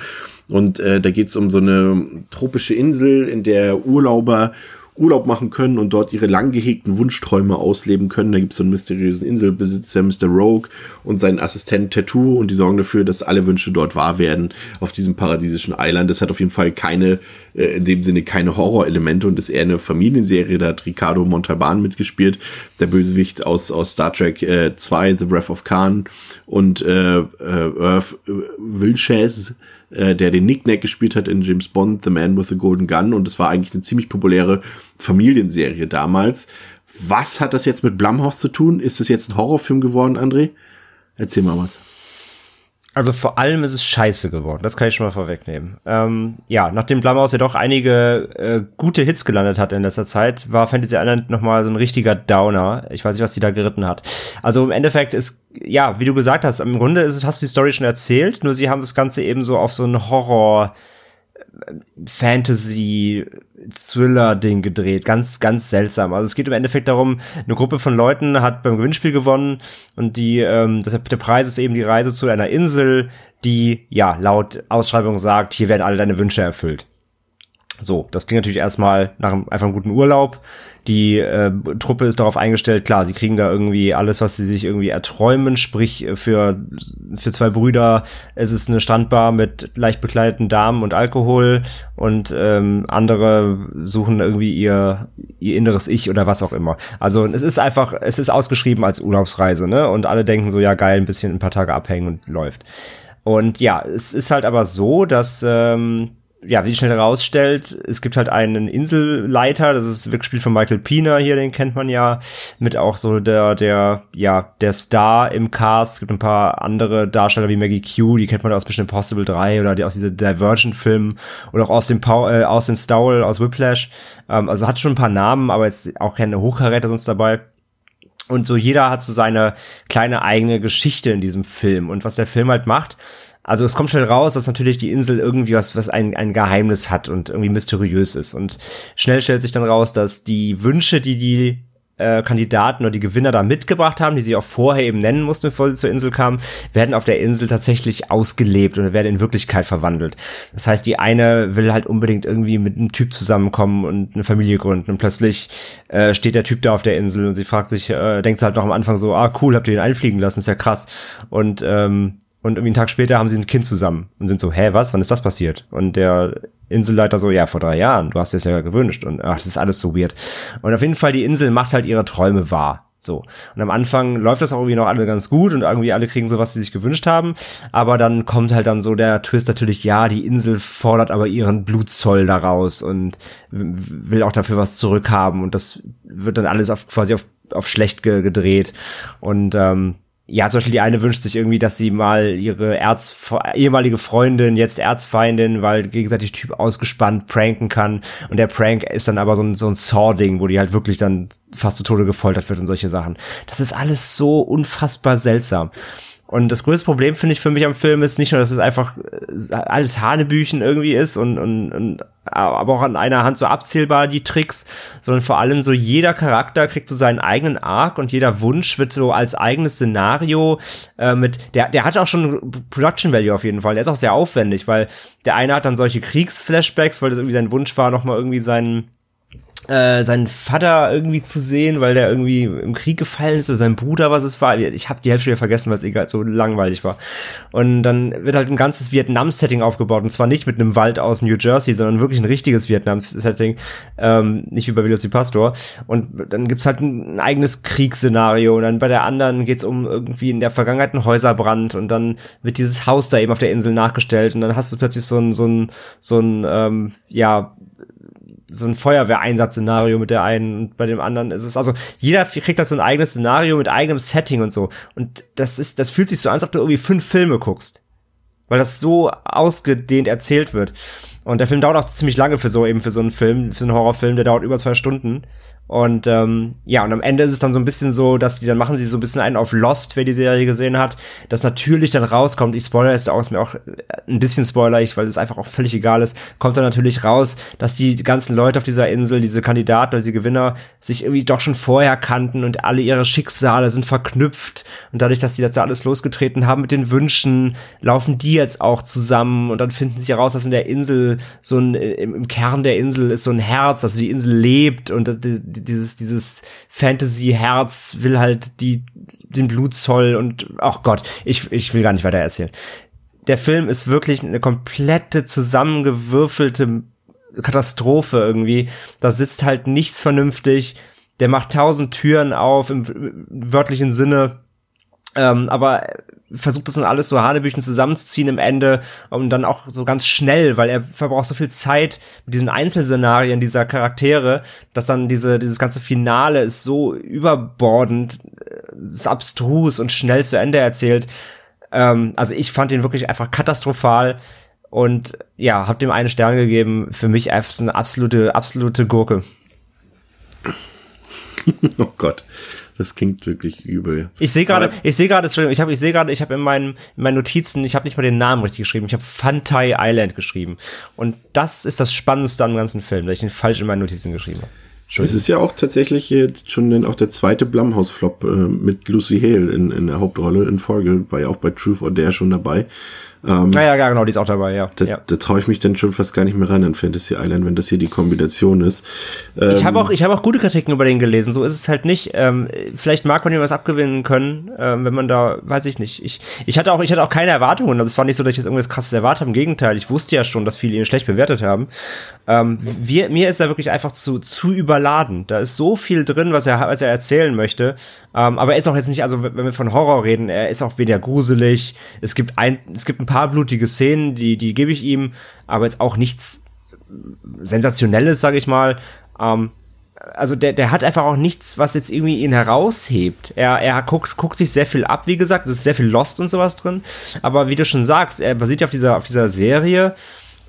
Und äh, da geht's um so eine tropische Insel, in der Urlauber Urlaub machen können und dort ihre lang gehegten Wunsch-Träume ausleben können. Da gibt es so einen mysteriösen Inselbesitzer, Mr. Rogue und seinen Assistent Tattoo und die sorgen dafür, dass alle Wünsche dort wahr werden auf diesem paradiesischen Island. Das hat auf jeden Fall keine, äh, in dem Sinne keine Horrorelemente und ist eher eine Familienserie. Da hat Ricardo Montalban mitgespielt, der Bösewicht aus, aus Star Trek äh, 2, The Breath of Khan und äh, äh, Earth äh, Wilches äh, der den Nicknack gespielt hat in James Bond, The Man with the Golden Gun. Und es war eigentlich eine ziemlich populäre Familienserie damals. Was hat das jetzt mit Blumhouse zu tun? Ist es jetzt ein Horrorfilm geworden, André? Erzähl mal was. Also vor allem ist es scheiße geworden, das kann ich schon mal vorwegnehmen. Ähm, ja, nachdem Blumhouse ja doch einige äh, gute Hits gelandet hat in letzter Zeit, war Fantasy Island nochmal so ein richtiger Downer. Ich weiß nicht, was die da geritten hat. Also im Endeffekt ist, ja, wie du gesagt hast, im Grunde ist, hast du die Story schon erzählt, nur sie haben das Ganze eben so auf so einen Horror- Fantasy-Thriller-Ding gedreht. Ganz, ganz seltsam. Also es geht im Endeffekt darum, eine Gruppe von Leuten hat beim Gewinnspiel gewonnen und die, ähm, der Preis ist eben die Reise zu einer Insel, die, ja, laut Ausschreibung sagt, hier werden alle deine Wünsche erfüllt. So, das klingt natürlich erstmal nach einem, einfach einem guten Urlaub. Die äh, Truppe ist darauf eingestellt, klar, sie kriegen da irgendwie alles, was sie sich irgendwie erträumen, sprich äh, für, für zwei Brüder es ist eine Strandbar mit leicht bekleideten Damen und Alkohol und ähm, andere suchen irgendwie ihr, ihr inneres Ich oder was auch immer. Also es ist einfach, es ist ausgeschrieben als Urlaubsreise, ne? Und alle denken so, ja geil, ein bisschen ein paar Tage abhängen und läuft. Und ja, es ist halt aber so, dass ähm, ja, wie schnell herausstellt, es gibt halt einen Inselleiter, das ist wirklich gespielt von Michael Pina hier, den kennt man ja, mit auch so der, der, ja, der Star im Cast. Es gibt ein paar andere Darsteller wie Maggie Q, die kennt man aus Mission Impossible 3 oder die aus diese Divergent-Filmen oder auch aus dem Paul, äh, aus dem Stowell, aus Whiplash. Ähm, also hat schon ein paar Namen, aber jetzt auch keine Hochkaräter sonst dabei. Und so jeder hat so seine kleine eigene Geschichte in diesem Film. Und was der Film halt macht, also es kommt schnell raus, dass natürlich die Insel irgendwie was, was ein, ein Geheimnis hat und irgendwie mysteriös ist. Und schnell stellt sich dann raus, dass die Wünsche, die die äh, Kandidaten oder die Gewinner da mitgebracht haben, die sie auch vorher eben nennen mussten, bevor sie zur Insel kamen, werden auf der Insel tatsächlich ausgelebt und werden in Wirklichkeit verwandelt. Das heißt, die eine will halt unbedingt irgendwie mit einem Typ zusammenkommen und eine Familie gründen und plötzlich äh, steht der Typ da auf der Insel und sie fragt sich, äh, denkt halt noch am Anfang so, ah cool, habt ihr den einfliegen lassen, ist ja krass. Und ähm, und irgendwie einen Tag später haben sie ein Kind zusammen und sind so, hä, was? Wann ist das passiert? Und der Inselleiter so, ja, vor drei Jahren, du hast es ja gewünscht. Und ach, das ist alles so weird. Und auf jeden Fall, die Insel macht halt ihre Träume wahr. So. Und am Anfang läuft das auch irgendwie noch alle ganz gut und irgendwie alle kriegen so, was sie sich gewünscht haben. Aber dann kommt halt dann so der Twist natürlich, ja, die Insel fordert aber ihren Blutzoll daraus und will auch dafür was zurückhaben. Und das wird dann alles auf, quasi auf, auf schlecht gedreht. Und ähm, ja, zum Beispiel die eine wünscht sich irgendwie, dass sie mal ihre Erz ehemalige Freundin, jetzt Erzfeindin, weil gegenseitig Typ ausgespannt pranken kann. Und der Prank ist dann aber so ein, so ein Saw-Ding, wo die halt wirklich dann fast zu Tode gefoltert wird und solche Sachen. Das ist alles so unfassbar seltsam. Und das größte Problem finde ich für mich am Film ist nicht nur, dass es einfach äh, alles Hanebüchen irgendwie ist und, und, und aber auch an einer Hand so abzählbar die Tricks, sondern vor allem so jeder Charakter kriegt so seinen eigenen Arc und jeder Wunsch wird so als eigenes Szenario äh, mit der der hat auch schon Production Value auf jeden Fall. Der ist auch sehr aufwendig, weil der eine hat dann solche Kriegsflashbacks, weil das irgendwie sein Wunsch war, noch mal irgendwie seinen äh, seinen Vater irgendwie zu sehen, weil der irgendwie im Krieg gefallen ist oder sein Bruder, was es war. Ich habe die Hälfte wieder vergessen, weil es egal so langweilig war. Und dann wird halt ein ganzes Vietnam-Setting aufgebaut und zwar nicht mit einem Wald aus New Jersey, sondern wirklich ein richtiges Vietnam-Setting, ähm, nicht wie bei Veloci Pastor. Und dann gibt's halt ein, ein eigenes Kriegsszenario und dann bei der anderen geht's um irgendwie in der Vergangenheit einen Häuserbrand und dann wird dieses Haus da eben auf der Insel nachgestellt und dann hast du plötzlich so ein so ein so ein ähm, ja so ein Feuerwehreinsatzszenario mit der einen und bei dem anderen ist es also jeder kriegt halt so ein eigenes Szenario mit eigenem Setting und so. Und das ist das fühlt sich so an, als ob du irgendwie fünf Filme guckst, weil das so ausgedehnt erzählt wird. Und der Film dauert auch ziemlich lange für so eben für so einen Film, für einen Horrorfilm, der dauert über zwei Stunden Und ähm, ja, und am Ende ist es dann so ein bisschen so, dass die dann machen sie so ein bisschen einen auf Lost, wer die Serie gesehen hat, dass natürlich dann rauskommt, ich spoiler es auch, ist mir auch ein bisschen spoilerig, weil es einfach auch völlig egal ist, kommt dann natürlich raus, dass die ganzen Leute auf dieser Insel, diese Kandidaten oder diese Gewinner, sich irgendwie doch schon vorher kannten und alle ihre Schicksale sind verknüpft. Und dadurch, dass sie das ja alles losgetreten haben mit den Wünschen, laufen die jetzt auch zusammen. Und dann finden sie heraus, dass in der Insel so ein, im, im Kern der Insel ist so ein Herz, also die Insel lebt. Und dieses, dieses Fantasy-Herz will halt die, den Blutzoll und, ach Gott, ich, ich will gar nicht weiter erzählen. Der Film ist wirklich eine komplette zusammengewürfelte Katastrophe irgendwie. Da sitzt halt nichts vernünftig. Der macht tausend Türen auf im, im wörtlichen Sinne. Ähm, aber versucht das dann alles so Hanebüchen zusammenzuziehen im Ende und dann auch so ganz schnell, weil er verbraucht so viel Zeit mit diesen Einzelszenarien dieser Charaktere, dass dann diese, dieses ganze Finale ist so überbordend, ist abstrus und schnell zu Ende erzählt. Ähm, also ich fand ihn wirklich einfach katastrophal und ja, hab dem einen Stern gegeben. Für mich einfach eine absolute, absolute Gurke. oh Gott. Das klingt wirklich übel. Ich sehe gerade, ich sehe gerade, ich habe, ich sehe gerade, ich habe in meinen, in meinen Notizen, ich habe nicht mal den Namen richtig geschrieben. Ich habe Fantai Island geschrieben. Und das ist das Spannendste am ganzen Film, dass ich ihn falsch in meinen Notizen geschrieben habe. Es ist ja auch tatsächlich schon dann auch der zweite Blumhouse-Flop äh, mit Lucy Hale in, in der Hauptrolle in Folge, war ja auch bei Truth or Dare schon dabei. Ähm, ja, ja, genau, die ist auch dabei, ja. Da, ja. da traue ich mich dann schon fast gar nicht mehr ran an Fantasy Island, wenn das hier die Kombination ist. Ähm, ich habe auch, ich habe auch gute Kritiken über den gelesen. So ist es halt nicht. Ähm, vielleicht mag man ihm was abgewinnen können, ähm, wenn man da, weiß ich nicht. Ich, ich hatte auch, ich hatte auch keine Erwartungen. Also es war nicht so, dass ich jetzt irgendwas krasses erwartet habe. Im Gegenteil, ich wusste ja schon, dass viele ihn schlecht bewertet haben. Ähm, wir, mir ist er wirklich einfach zu, zu überladen. Da ist so viel drin, was er, was er erzählen möchte. Ähm, aber er ist auch jetzt nicht, also wenn wir von Horror reden, er ist auch weniger gruselig. Es gibt ein, es gibt ein paar blutige Szenen, die, die gebe ich ihm, aber jetzt auch nichts sensationelles, sage ich mal. Ähm, also der, der hat einfach auch nichts, was jetzt irgendwie ihn heraushebt. Er, er guckt, guckt sich sehr viel ab, wie gesagt, es ist sehr viel Lost und sowas drin. Aber wie du schon sagst, er basiert ja auf dieser, auf dieser Serie.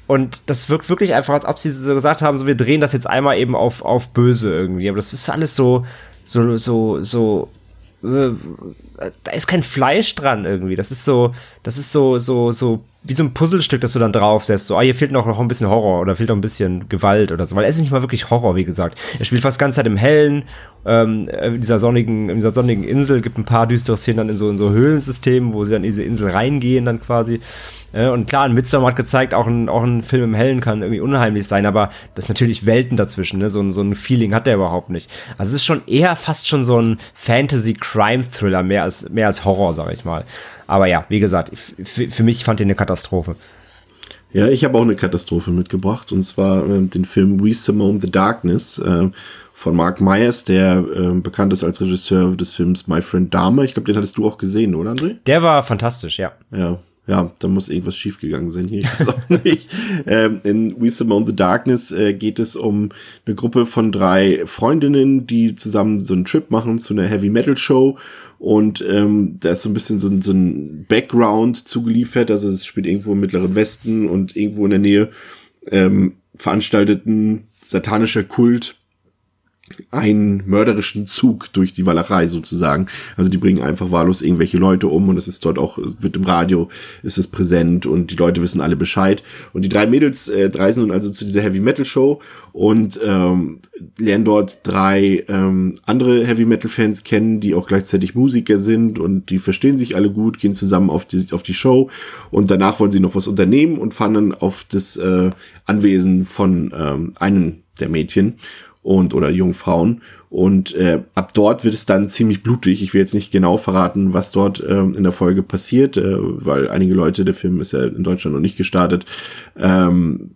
Und das wirkt wirklich einfach, als ob sie so gesagt haben, so wir drehen das jetzt einmal eben auf, auf böse irgendwie. Aber das ist alles so, so, so, so da ist kein Fleisch dran irgendwie. Das ist so, das ist so, so, so wie so ein Puzzlestück, das du dann draufsetzt. So, ah, hier fehlt noch, noch ein bisschen Horror oder fehlt noch ein bisschen Gewalt oder so. Weil er ist nicht mal wirklich Horror, wie gesagt. Er spielt fast ganze Zeit im Hellen, ähm, in dieser sonnigen, in dieser sonnigen Insel, gibt ein paar düstere Szenen dann in so, in so Höhlensystemen, wo sie dann in diese Insel reingehen dann quasi. Äh, und klar, ein Midsommar hat gezeigt, auch ein, auch ein Film im Hellen kann irgendwie unheimlich sein, aber das ist natürlich Welten dazwischen, ne? so, ein so ein Feeling hat der überhaupt nicht. Also es ist schon eher fast schon so ein Fantasy-Crime-Thriller, mehr als, mehr als Horror, sag ich mal. Aber ja, wie gesagt, für mich fand ich eine Katastrophe. Ja, ich habe auch eine Katastrophe mitgebracht und zwar äh, den Film We Simone the Darkness äh, von Mark Myers, der äh, bekannt ist als Regisseur des Films My Friend Dahmer. Ich glaube, den hattest du auch gesehen, oder André? Der war fantastisch, ja. Ja, ja, da muss irgendwas schiefgegangen sein hier. Ich weiß auch nicht. Ähm, in We Simone the Darkness äh, geht es um eine Gruppe von drei Freundinnen, die zusammen so einen Trip machen zu einer Heavy Metal Show. Und ähm, da ist so ein bisschen so, so ein Background zugeliefert. Also es spielt irgendwo im Mittleren Westen und irgendwo in der Nähe ähm, veranstalteten satanischer Kult einen mörderischen Zug durch die Walachei sozusagen. Also die bringen einfach wahllos irgendwelche Leute um und es ist dort auch, wird im Radio, ist es präsent und die Leute wissen alle Bescheid. Und die drei Mädels äh, reisen nun also zu dieser Heavy Metal Show und ähm, lernen dort drei ähm, andere Heavy Metal Fans kennen, die auch gleichzeitig Musiker sind und die verstehen sich alle gut, gehen zusammen auf die, auf die Show und danach wollen sie noch was unternehmen und fahren dann auf das äh, Anwesen von ähm, einem der Mädchen und oder Jungfrauen. Und äh, ab dort wird es dann ziemlich blutig. Ich will jetzt nicht genau verraten, was dort ähm, in der Folge passiert, äh, weil einige Leute, der Film ist ja in Deutschland noch nicht gestartet. Ähm,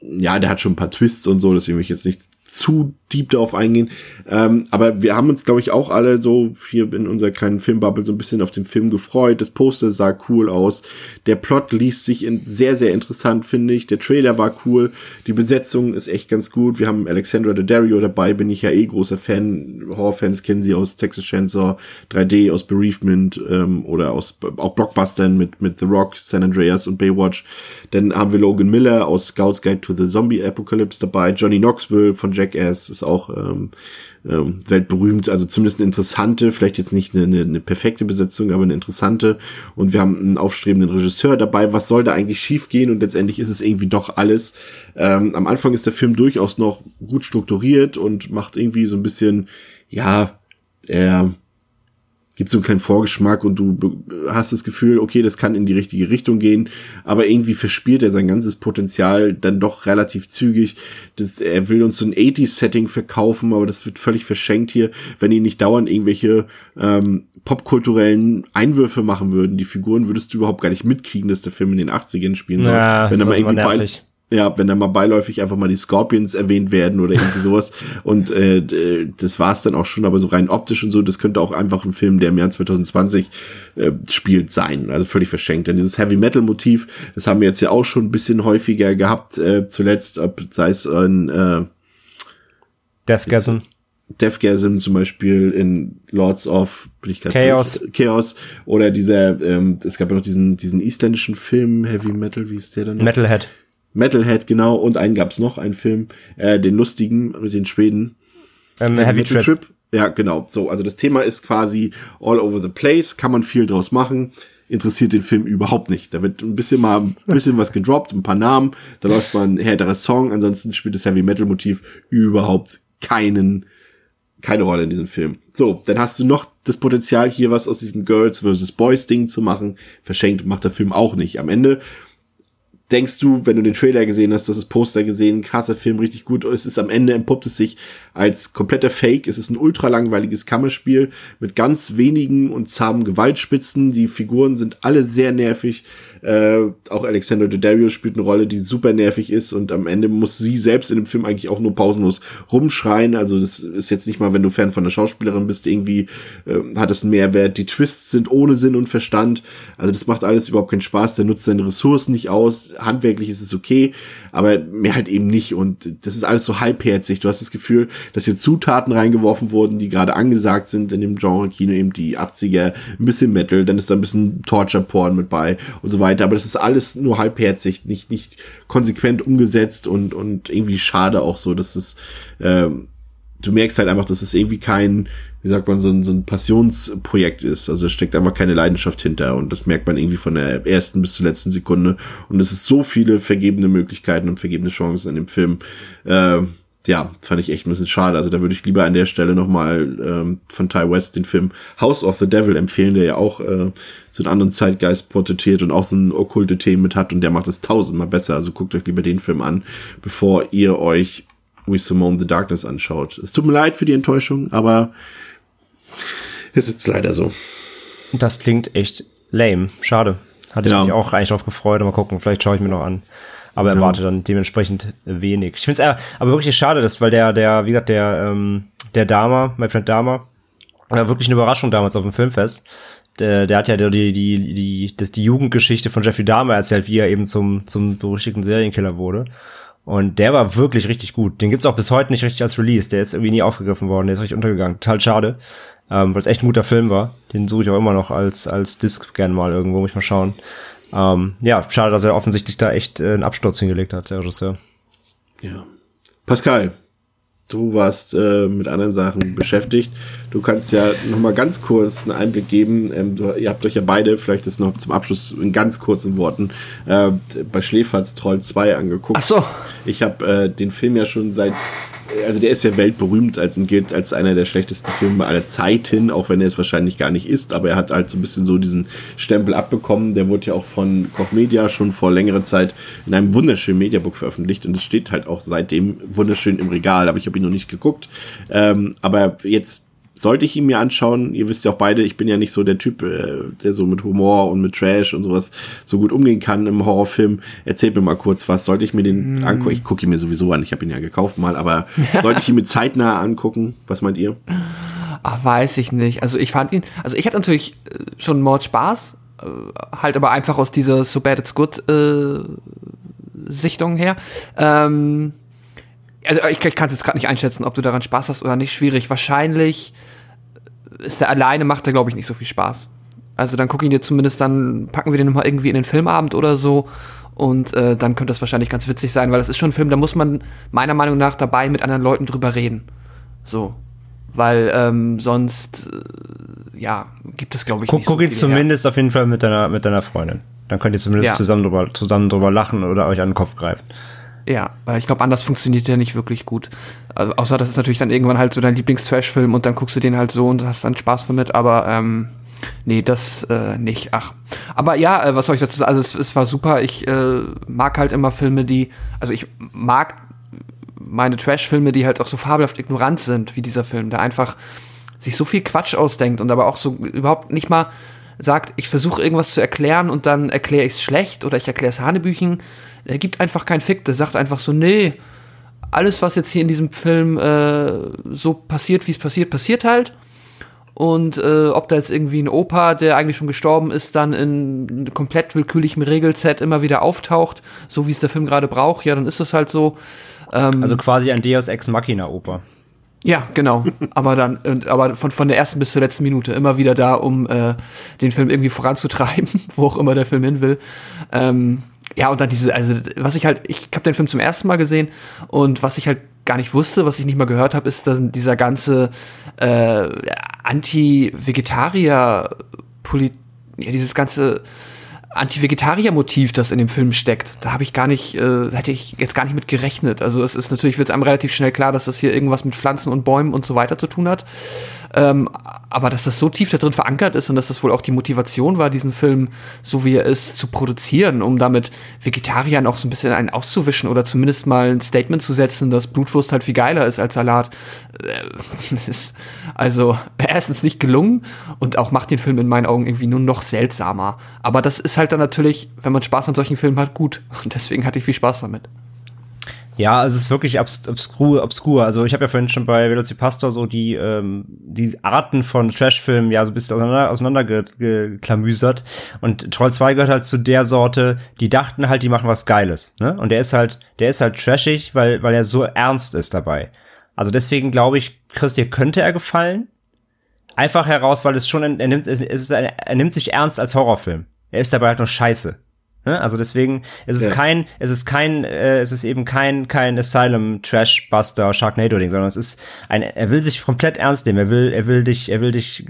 ja, der hat schon ein paar Twists und so, deswegen will ich jetzt nicht zu deep darauf eingehen. Ähm, aber wir haben uns, glaube ich, auch alle so hier in unserer kleinen Filmbubble so ein bisschen auf den Film gefreut. Das Poster sah cool aus. Der Plot liest sich in sehr, sehr interessant, finde ich. Der Trailer war cool. Die Besetzung ist echt ganz gut. Wir haben Alexandra Daddario dabei, bin ich ja eh großer Fan. Horrorfans kennen sie aus Texas Chainsaw 3D, aus Bereavement ähm, oder aus auch Blockbustern mit, mit The Rock, San Andreas und Baywatch. Dann haben wir Logan Miller aus Scouts Guide to the Zombie Apocalypse dabei, Johnny Knoxville von Jack Jackass ist auch ähm, ähm, weltberühmt, also zumindest eine interessante, vielleicht jetzt nicht eine, eine, eine perfekte Besetzung, aber eine interessante. Und wir haben einen aufstrebenden Regisseur dabei. Was soll da eigentlich schiefgehen? Und letztendlich ist es irgendwie doch alles. Ähm, am Anfang ist der Film durchaus noch gut strukturiert und macht irgendwie so ein bisschen, ja, er gibt so einen kleinen Vorgeschmack und du hast das Gefühl, okay, das kann in die richtige Richtung gehen, aber irgendwie verspielt er sein ganzes Potenzial dann doch relativ zügig. Das, er will uns so ein 80s-Setting verkaufen, aber das wird völlig verschenkt hier, wenn die nicht dauernd irgendwelche ähm, popkulturellen Einwürfe machen würden. Die Figuren würdest du überhaupt gar nicht mitkriegen, dass der Film in den 80ern spielen soll. Ja, wenn er mal irgendwie bei. Ja, wenn da mal beiläufig einfach mal die Scorpions erwähnt werden oder irgendwie sowas. Und äh, das war's dann auch schon, aber so rein optisch und so, das könnte auch einfach ein Film, der im Jahr 2020 äh, spielt, sein. Also völlig verschenkt. Denn dieses Heavy Metal Motiv, das haben wir jetzt ja auch schon ein bisschen häufiger gehabt, äh, zuletzt, ob sei es ein äh, Deathgasm. Deathgasm zum Beispiel in Lords of Chaos. blöd? Chaos oder dieser, ähm, es gab ja noch diesen, diesen isländischen Film, Heavy Metal, wie ist der dann? noch? Metalhead. Metalhead, genau, und einen gab's noch, einen Film, äh, den lustigen mit den Schweden. Ähm, Heavy Heavy Metal Trip. Ja, genau. So, also das Thema ist quasi all over the place, kann man viel draus machen. Interessiert den Film überhaupt nicht. Da wird ein bisschen mal ein bisschen was gedroppt, ein paar Namen, da läuft mal ein härterer Song, ansonsten spielt das Heavy Metal Motiv überhaupt keinen keine Rolle in diesem Film. So, dann hast du noch das Potenzial, hier was aus diesem Girls vs. Boys Ding zu machen. Verschenkt macht der Film auch nicht. Am Ende denkst du, wenn du den Trailer gesehen hast, du hast das Poster gesehen, krasser Film, richtig gut. Und es ist am Ende entpuppt es sich als kompletter Fake. Es ist ein ultra langweiliges Kammerspiel mit ganz wenigen und zahmen Gewaltspitzen. Die Figuren sind alle sehr nervig. Äh, auch Alexander Daddario spielt eine Rolle, die super nervig ist und am Ende muss sie selbst in dem Film eigentlich auch nur pausenlos rumschreien. Also das ist jetzt nicht mal, wenn du Fan von der Schauspielerin bist, irgendwie äh, hat es einen Mehrwert. Die Twists sind ohne Sinn und Verstand. Also das macht alles überhaupt keinen Spaß. Der nutzt seine Ressourcen nicht aus. Handwerklich ist es okay, aber mehr halt eben nicht. Und das ist alles so halbherzig. Du hast das Gefühl, dass hier Zutaten reingeworfen wurden, die gerade angesagt sind in dem Genre Kino, eben die 80er, ein bisschen Metal, dann ist da ein bisschen Torture-Porn mit bei und so weiter. Aber das ist alles nur halbherzig, nicht, nicht konsequent umgesetzt und, und irgendwie schade auch so, dass es, ähm, du merkst halt einfach, dass es irgendwie kein, wie sagt man, so ein, so ein Passionsprojekt ist. Also da steckt einfach keine Leidenschaft hinter und das merkt man irgendwie von der ersten bis zur letzten Sekunde. Und es ist so viele vergebene Möglichkeiten und vergebene Chancen in dem Film. Äh, ja, fand ich echt ein bisschen schade. Also da würde ich lieber an der Stelle nochmal ähm, von Ty West den Film House of the Devil empfehlen, der ja auch äh, so einen anderen Zeitgeist porträtiert und auch so ein okkulte Themen mit hat und der macht es tausendmal besser. Also guckt euch lieber den Film an, bevor ihr euch We Simone the Darkness anschaut. Es tut mir leid für die Enttäuschung, aber es ist leider so. Das klingt echt lame. Schade. Hatte Ja. ich mich auch eigentlich drauf gefreut. Mal gucken, vielleicht schaue ich mir noch an. Aber erwarte dann dementsprechend wenig. Ich finde es aber wirklich schade, dass, weil der, der, wie gesagt, der, ähm, der Dama, mein Freund Dama, war wirklich eine Überraschung damals auf dem Filmfest. Der, der hat ja die, die, die, das, die Jugendgeschichte von Jeffrey Dahmer erzählt, wie er eben zum, zum berüchtigten Serienkiller wurde. Und der war wirklich richtig gut. Den gibt's auch bis heute nicht richtig als Release. Der ist irgendwie nie aufgegriffen worden. Der ist richtig untergegangen. Total schade. Ähm, weil es echt ein guter Film war. Den suche ich auch immer noch als, als Disc gern mal irgendwo, muss ich mal schauen. Ähm, ja, schade, dass er offensichtlich da echt äh, einen Absturz hingelegt hat, der Regisseur. Ja. Pascal, du warst äh, mit anderen Sachen beschäftigt. Du kannst ja noch mal ganz kurz einen Einblick geben. Ähm, ihr habt euch ja beide, vielleicht das noch zum Abschluss in ganz kurzen Worten, äh, bei Schläferz Troll 2 angeguckt. Ach so. Ich habe äh, den Film ja schon seit, also der ist ja weltberühmt als, und gilt als einer der schlechtesten Filme aller Zeiten, auch wenn er es wahrscheinlich gar nicht ist, aber er hat halt so ein bisschen so diesen Stempel abbekommen. Der wurde ja auch von Koch Media schon vor längerer Zeit in einem wunderschönen Mediabook veröffentlicht und es steht halt auch seitdem wunderschön im Regal, aber ich habe ihn noch nicht geguckt. Ähm, aber jetzt sollte ich ihn mir anschauen. Ihr wisst ja auch beide, ich bin ja nicht so der Typ, äh, der so mit Humor und mit Trash und sowas so gut umgehen kann im Horrorfilm. Erzählt mir mal kurz was. Sollte ich mir den angucken? Ich gucke ihn mir sowieso an. Ich habe ihn ja gekauft mal, aber sollte ich ihn mit zeitnah angucken? Was meint ihr? Ach, weiß ich nicht. Also ich fand ihn, also ich hatte natürlich äh, schon Mord Spaß, äh, halt aber einfach aus dieser So Bad It's Good äh, Sichtung her. Ähm, also ich, ich kann es jetzt gerade nicht einschätzen, ob du daran Spaß hast oder nicht. Schwierig. Wahrscheinlich ist der alleine macht er glaube ich nicht so viel Spaß. Also dann guck ihn dir zumindest dann packen wir den mal irgendwie in den Filmabend oder so Und äh, dann könnte das wahrscheinlich ganz witzig sein, weil das ist schon ein Film, da muss man meiner Meinung nach dabei mit anderen Leuten drüber reden. So. Weil ähm, sonst, äh, ja, gibt es, glaube ich, Guck, nicht so guck ihn viele zumindest auf jeden Fall mit deiner, mit deiner Freundin. Dann könnt ihr zumindest Ja. zusammen, drüber, zusammen drüber lachen oder euch an den Kopf greifen. Ja, weil ich glaube, anders funktioniert der nicht wirklich gut. Also, außer das ist natürlich dann irgendwann halt so dein Lieblings-Trash-Film und dann guckst du den halt so und hast dann Spaß damit, aber ähm, nee, das äh, nicht. Ach. Aber ja, äh, was soll ich dazu sagen? Also es, es war super. Ich äh, mag halt immer Filme, die, also ich mag meine Trash-Filme, die halt auch so fabelhaft ignorant sind, wie dieser Film, der einfach sich so viel Quatsch ausdenkt und aber auch so überhaupt nicht mal sagt, ich versuche irgendwas zu erklären und dann erkläre ich es schlecht oder ich erkläre es Hanebüchen. Er gibt einfach keinen Fick, der sagt einfach so, nee, alles, was jetzt hier in diesem Film äh, so passiert, wie es passiert, passiert halt. Und äh, ob da jetzt irgendwie ein Opa, der eigentlich schon gestorben ist, dann in komplett willkürlichem Regelset immer wieder auftaucht, so wie es der Film gerade braucht, ja, dann ist das halt so. Also quasi ein Deus Ex Machina Oper. Ja, genau. aber dann, aber von, von der ersten bis zur letzten Minute immer wieder da, um äh, den Film irgendwie voranzutreiben, wo auch immer der Film hin will. Ähm, ja, und dann diese, also was ich halt, ich habe den Film zum ersten Mal gesehen und was ich halt gar nicht wusste, was ich nicht mal gehört habe, ist dass dieser ganze äh, Anti-Vegetarier, Poli ja, dieses ganze Anti-Vegetarier-Motiv, das in dem Film steckt. Da habe ich gar nicht, äh, hätte ich jetzt gar nicht mit gerechnet. Also es ist natürlich, wird einem relativ schnell klar, dass das hier irgendwas mit Pflanzen und Bäumen und so weiter zu tun hat. Ähm, aber dass das so tief da drin verankert ist und dass das wohl auch die Motivation war, diesen Film, so wie er ist, zu produzieren, um damit Vegetariern auch so ein bisschen einen auszuwischen oder zumindest mal ein Statement zu setzen, dass Blutwurst halt viel geiler ist als Salat. Äh, ist also erstens nicht gelungen und auch macht den Film in meinen Augen irgendwie nur noch seltsamer. Aber das ist halt dann natürlich, wenn man Spaß an solchen Filmen hat, gut. Und deswegen hatte ich viel Spaß damit. Ja, es ist wirklich obs obskur, obskur. Also ich habe ja vorhin schon bei Velocipastor so die, ähm, die Arten von Trashfilmen ja so ein bisschen auseinander, auseinandergeklamüsert. Und Troll 2 gehört halt zu der Sorte, die dachten halt, die machen was Geiles. Ne? Und der ist halt, der ist halt trashig, weil, weil er so ernst ist dabei. Also deswegen glaube ich, Chris, dir könnte er gefallen. Einfach heraus, weil es schon, er nimmt, es ist er nimmt sich ernst als Horrorfilm. Er ist dabei halt nur scheiße. Ne? Also deswegen, es ist Ja. kein, es ist kein, äh, es ist eben kein, kein Asylum Trash Buster Sharknado Ding, sondern es ist ein, er will sich komplett ernst nehmen. Er will, er will dich, er will dich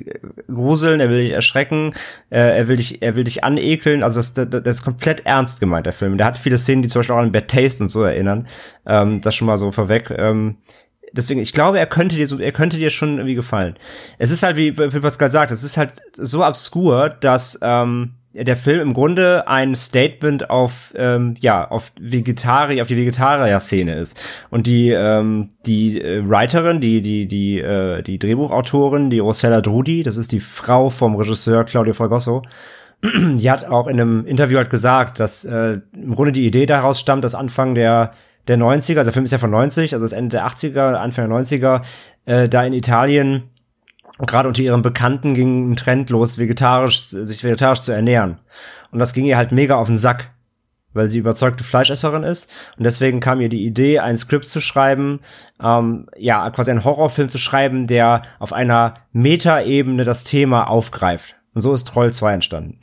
gruseln, er will dich erschrecken, äh, er will dich, er will dich anekeln. Also das, das, das ist komplett ernst gemeint der Film. Der hat viele Szenen, die zum Beispiel auch an Bad Taste und so erinnern. Ähm, das schon mal so vorweg. Ähm, deswegen, ich glaube, er könnte dir so, er könnte dir schon irgendwie gefallen. Es ist halt, wie, wie Pascal sagt, es ist halt so obskur, dass ähm, der Film im Grunde ein Statement auf, ähm, ja, auf Vegetarier, auf die Vegetarier-Szene ist. Und die, ähm, die äh, Writerin, die, die, die, äh, die Drehbuchautorin, die Rossella Drudi, das ist die Frau vom Regisseur Claudio Fragoso, die hat auch in einem Interview halt gesagt, dass äh, im Grunde die Idee daraus stammt, dass Anfang der der 90er, also der Film ist ja von 90, also das Ende der 80er, Anfang der 90er, äh, da in Italien gerade unter ihren Bekannten ging ein Trend los, vegetarisch, sich vegetarisch zu ernähren. Und das ging ihr halt mega auf den Sack, weil sie überzeugte Fleischesserin ist. Und deswegen kam ihr die Idee, ein Skript zu schreiben, ähm, ja, quasi einen Horrorfilm zu schreiben, der auf einer Metaebene das Thema aufgreift. Und so ist Troll 2 entstanden.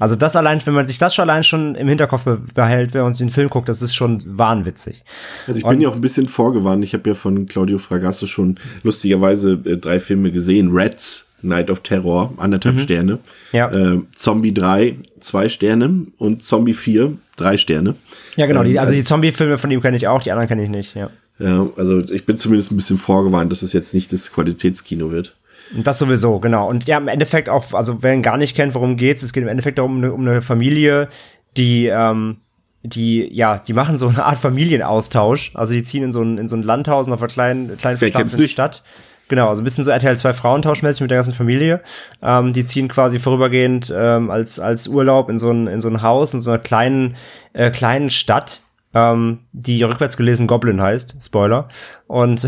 Also das allein, wenn man sich das schon allein schon im Hinterkopf be- behält, wenn man sich den Film guckt, das ist schon wahnwitzig. Also ich Und- bin ja auch ein bisschen vorgewarnt. Ich habe ja von Claudio Fragasso schon lustigerweise äh, drei Filme gesehen. Rats, Night of Terror, anderthalb Sterne. Mhm. Ja. Äh, Zombie 3, zwei Sterne. Und Zombie 4, drei Sterne. Ja, genau, die, Ähm, also die Zombie-Filme von ihm kenne ich auch, die anderen kenne ich nicht, ja. Ja, also ich bin zumindest ein bisschen vorgewarnt, dass es jetzt nicht das Qualitätskino wird. Und Das sowieso, genau. Und ja, im Endeffekt auch, also wer ihn gar nicht kennt, worum geht's, es geht im Endeffekt darum, um eine, Familie, die, ähm, die, ja, die machen so eine Art Familienaustausch. Also die ziehen in so ein, in so ein Landhaus in einer kleinen, kleinen nicht? Stadt. Genau, also ein bisschen so RTL 2 Frauentauschmäßig mit der ganzen Familie. Ähm, die ziehen quasi vorübergehend ähm, als, als Urlaub in so ein, in so ein Haus, in so einer kleinen, äh, kleinen Stadt, ähm, die rückwärts gelesen Goblin heißt. Spoiler. Und,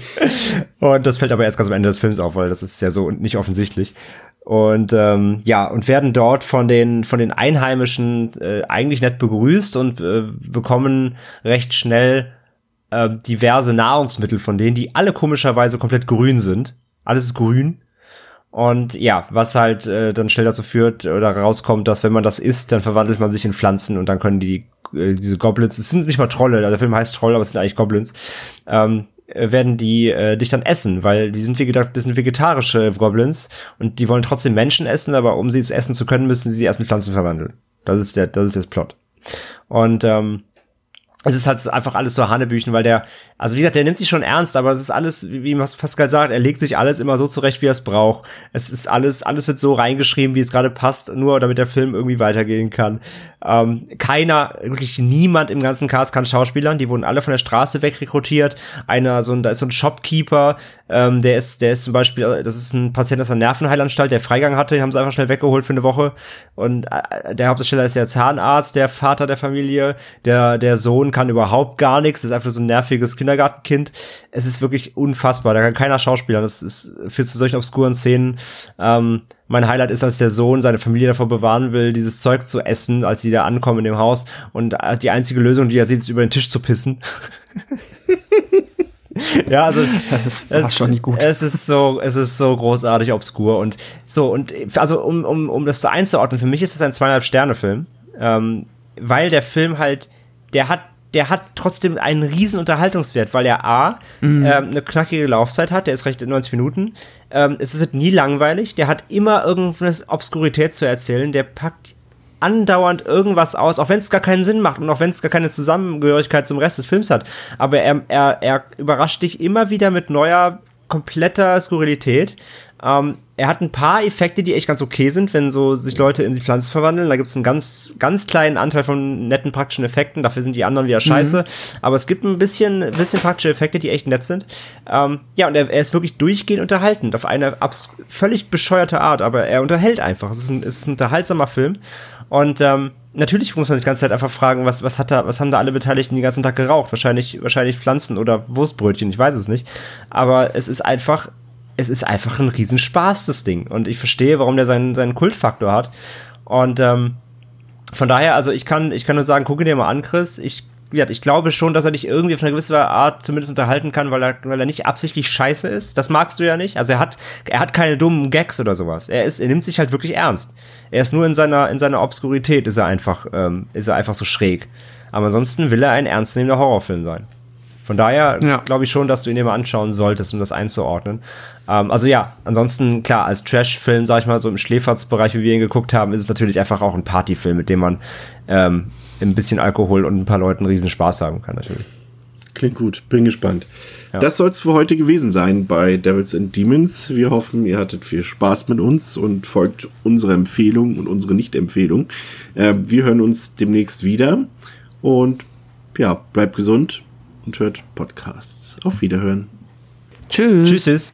und das fällt aber erst ganz am Ende des Films auf, weil das ist ja so nicht offensichtlich. Und ähm, ja, und werden dort von den von den Einheimischen äh, eigentlich nett begrüßt und äh, bekommen recht schnell äh, diverse Nahrungsmittel von denen, die alle komischerweise komplett grün sind. Alles ist grün. Und ja, was halt äh, dann schnell dazu führt oder rauskommt, dass wenn man das isst, dann verwandelt man sich in Pflanzen und dann können die äh, diese Goblins, es sind nicht mal Trolle, also der Film heißt Troll, aber es sind eigentlich Goblins, ähm, äh, werden die äh, dich dann essen, weil die sind, vegeta das sind vegetarische Goblins und die wollen trotzdem Menschen essen, aber um sie zu essen zu können, müssen sie erst in Pflanzen verwandeln. Das ist der, das ist das Plot. Und ähm, es ist halt einfach alles so Hanebüchen, weil der, also wie gesagt, der nimmt sich schon ernst, aber es ist alles, wie Pascal sagt, er legt sich alles immer so zurecht, wie er es braucht. Es ist alles, alles wird so reingeschrieben, wie es gerade passt, nur damit der Film irgendwie weitergehen kann. Ähm, keiner, wirklich niemand im ganzen Cast kann Schauspielern, die wurden alle von der Straße wegrekrutiert. Einer, so ein, da ist so ein Shopkeeper, ähm, der ist, der ist zum Beispiel, das ist ein Patient aus einer Nervenheilanstalt, der Freigang hatte, den haben sie einfach schnell weggeholt für eine Woche. Und äh, der Hauptdarsteller ist der Zahnarzt, der Vater der Familie, der, der Sohn kann überhaupt gar nichts, ist einfach so ein nerviges Kindergartenkind. Es ist wirklich unfassbar, da kann keiner Schauspieler. Das ist, führt zu solchen obskuren Szenen. Ähm, mein Highlight ist, als der Sohn seine Familie davor bewahren will, dieses Zeug zu essen, als sie da ankommen in dem Haus. Und die einzige Lösung, die er sieht, ist über den Tisch zu pissen. ja, also das war es, schon nicht gut. Es ist so, es ist so großartig obskur und so und also um um um das so einzuordnen, für mich ist es ein zweieinhalb Sterne Film, ähm, weil der Film halt, der hat der hat trotzdem einen riesen Unterhaltungswert, weil er A, mhm. ähm, eine knackige Laufzeit hat, der ist recht 90 Minuten. Ähm, es wird nie langweilig, der hat immer irgendeine Obskurität zu erzählen, der packt andauernd irgendwas aus, auch wenn es gar keinen Sinn macht und auch wenn es gar keine Zusammengehörigkeit zum Rest des Films hat. Aber er, er, er überrascht dich immer wieder mit neuer, kompletter Skurrilität. Ähm, er hat ein paar Effekte, die echt ganz okay sind, wenn so sich Leute in die Pflanze verwandeln. Da gibt es einen ganz, ganz kleinen Anteil von netten praktischen Effekten. Dafür sind die anderen wieder scheiße. Mhm. Aber es gibt ein bisschen, bisschen praktische Effekte, die echt nett sind. Ähm, ja, und er, er, ist wirklich durchgehend unterhaltend. Auf eine völlig bescheuerte Art. Aber er unterhält einfach. Es ist ein, es ist ein unterhaltsamer Film. Und ähm, natürlich muss man sich die ganze Zeit einfach fragen, was, was hat da, was haben da alle Beteiligten den ganzen Tag geraucht? Wahrscheinlich, wahrscheinlich Pflanzen oder Wurstbrötchen, ich weiß es nicht. Aber es ist einfach es ist einfach ein Riesenspaß, das Ding. Und ich verstehe, warum der seinen, seinen Kultfaktor hat. Und ähm, von daher, also ich kann, ich kann nur sagen, gucke dir mal an, Chris. Ich, ja, ich glaube schon, dass er dich irgendwie auf eine gewisse Art zumindest unterhalten kann, weil er, weil er nicht absichtlich scheiße ist. Das magst du ja nicht. Also er hat, er hat keine dummen Gags oder sowas. Er ist, er nimmt sich halt wirklich ernst. Er ist nur in seiner, in seiner Obskurität ist er einfach, ähm, ist er einfach so schräg. Aber ansonsten will er ein ernstzunehmender Horrorfilm sein. Von daher ja. glaube ich schon, dass du ihn dir mal anschauen solltest, um das einzuordnen. Ähm, also ja, ansonsten, klar, als Trash-Film, sag ich mal, so im Schläferzbereich, wie wir ihn geguckt haben, ist es natürlich einfach auch ein Partyfilm, mit dem man ähm, ein bisschen Alkohol und ein paar Leuten riesen Spaß haben kann, natürlich. Klingt gut, bin gespannt. Ja. Das soll es für heute gewesen sein bei Devils and Demons. Wir hoffen, ihr hattet viel Spaß mit uns und folgt unserer Empfehlung und unsere Nicht-Empfehlung. Äh, wir hören uns demnächst wieder und ja, bleibt gesund und hört Podcasts. Auf Wiederhören. Tschüss. Tschüss.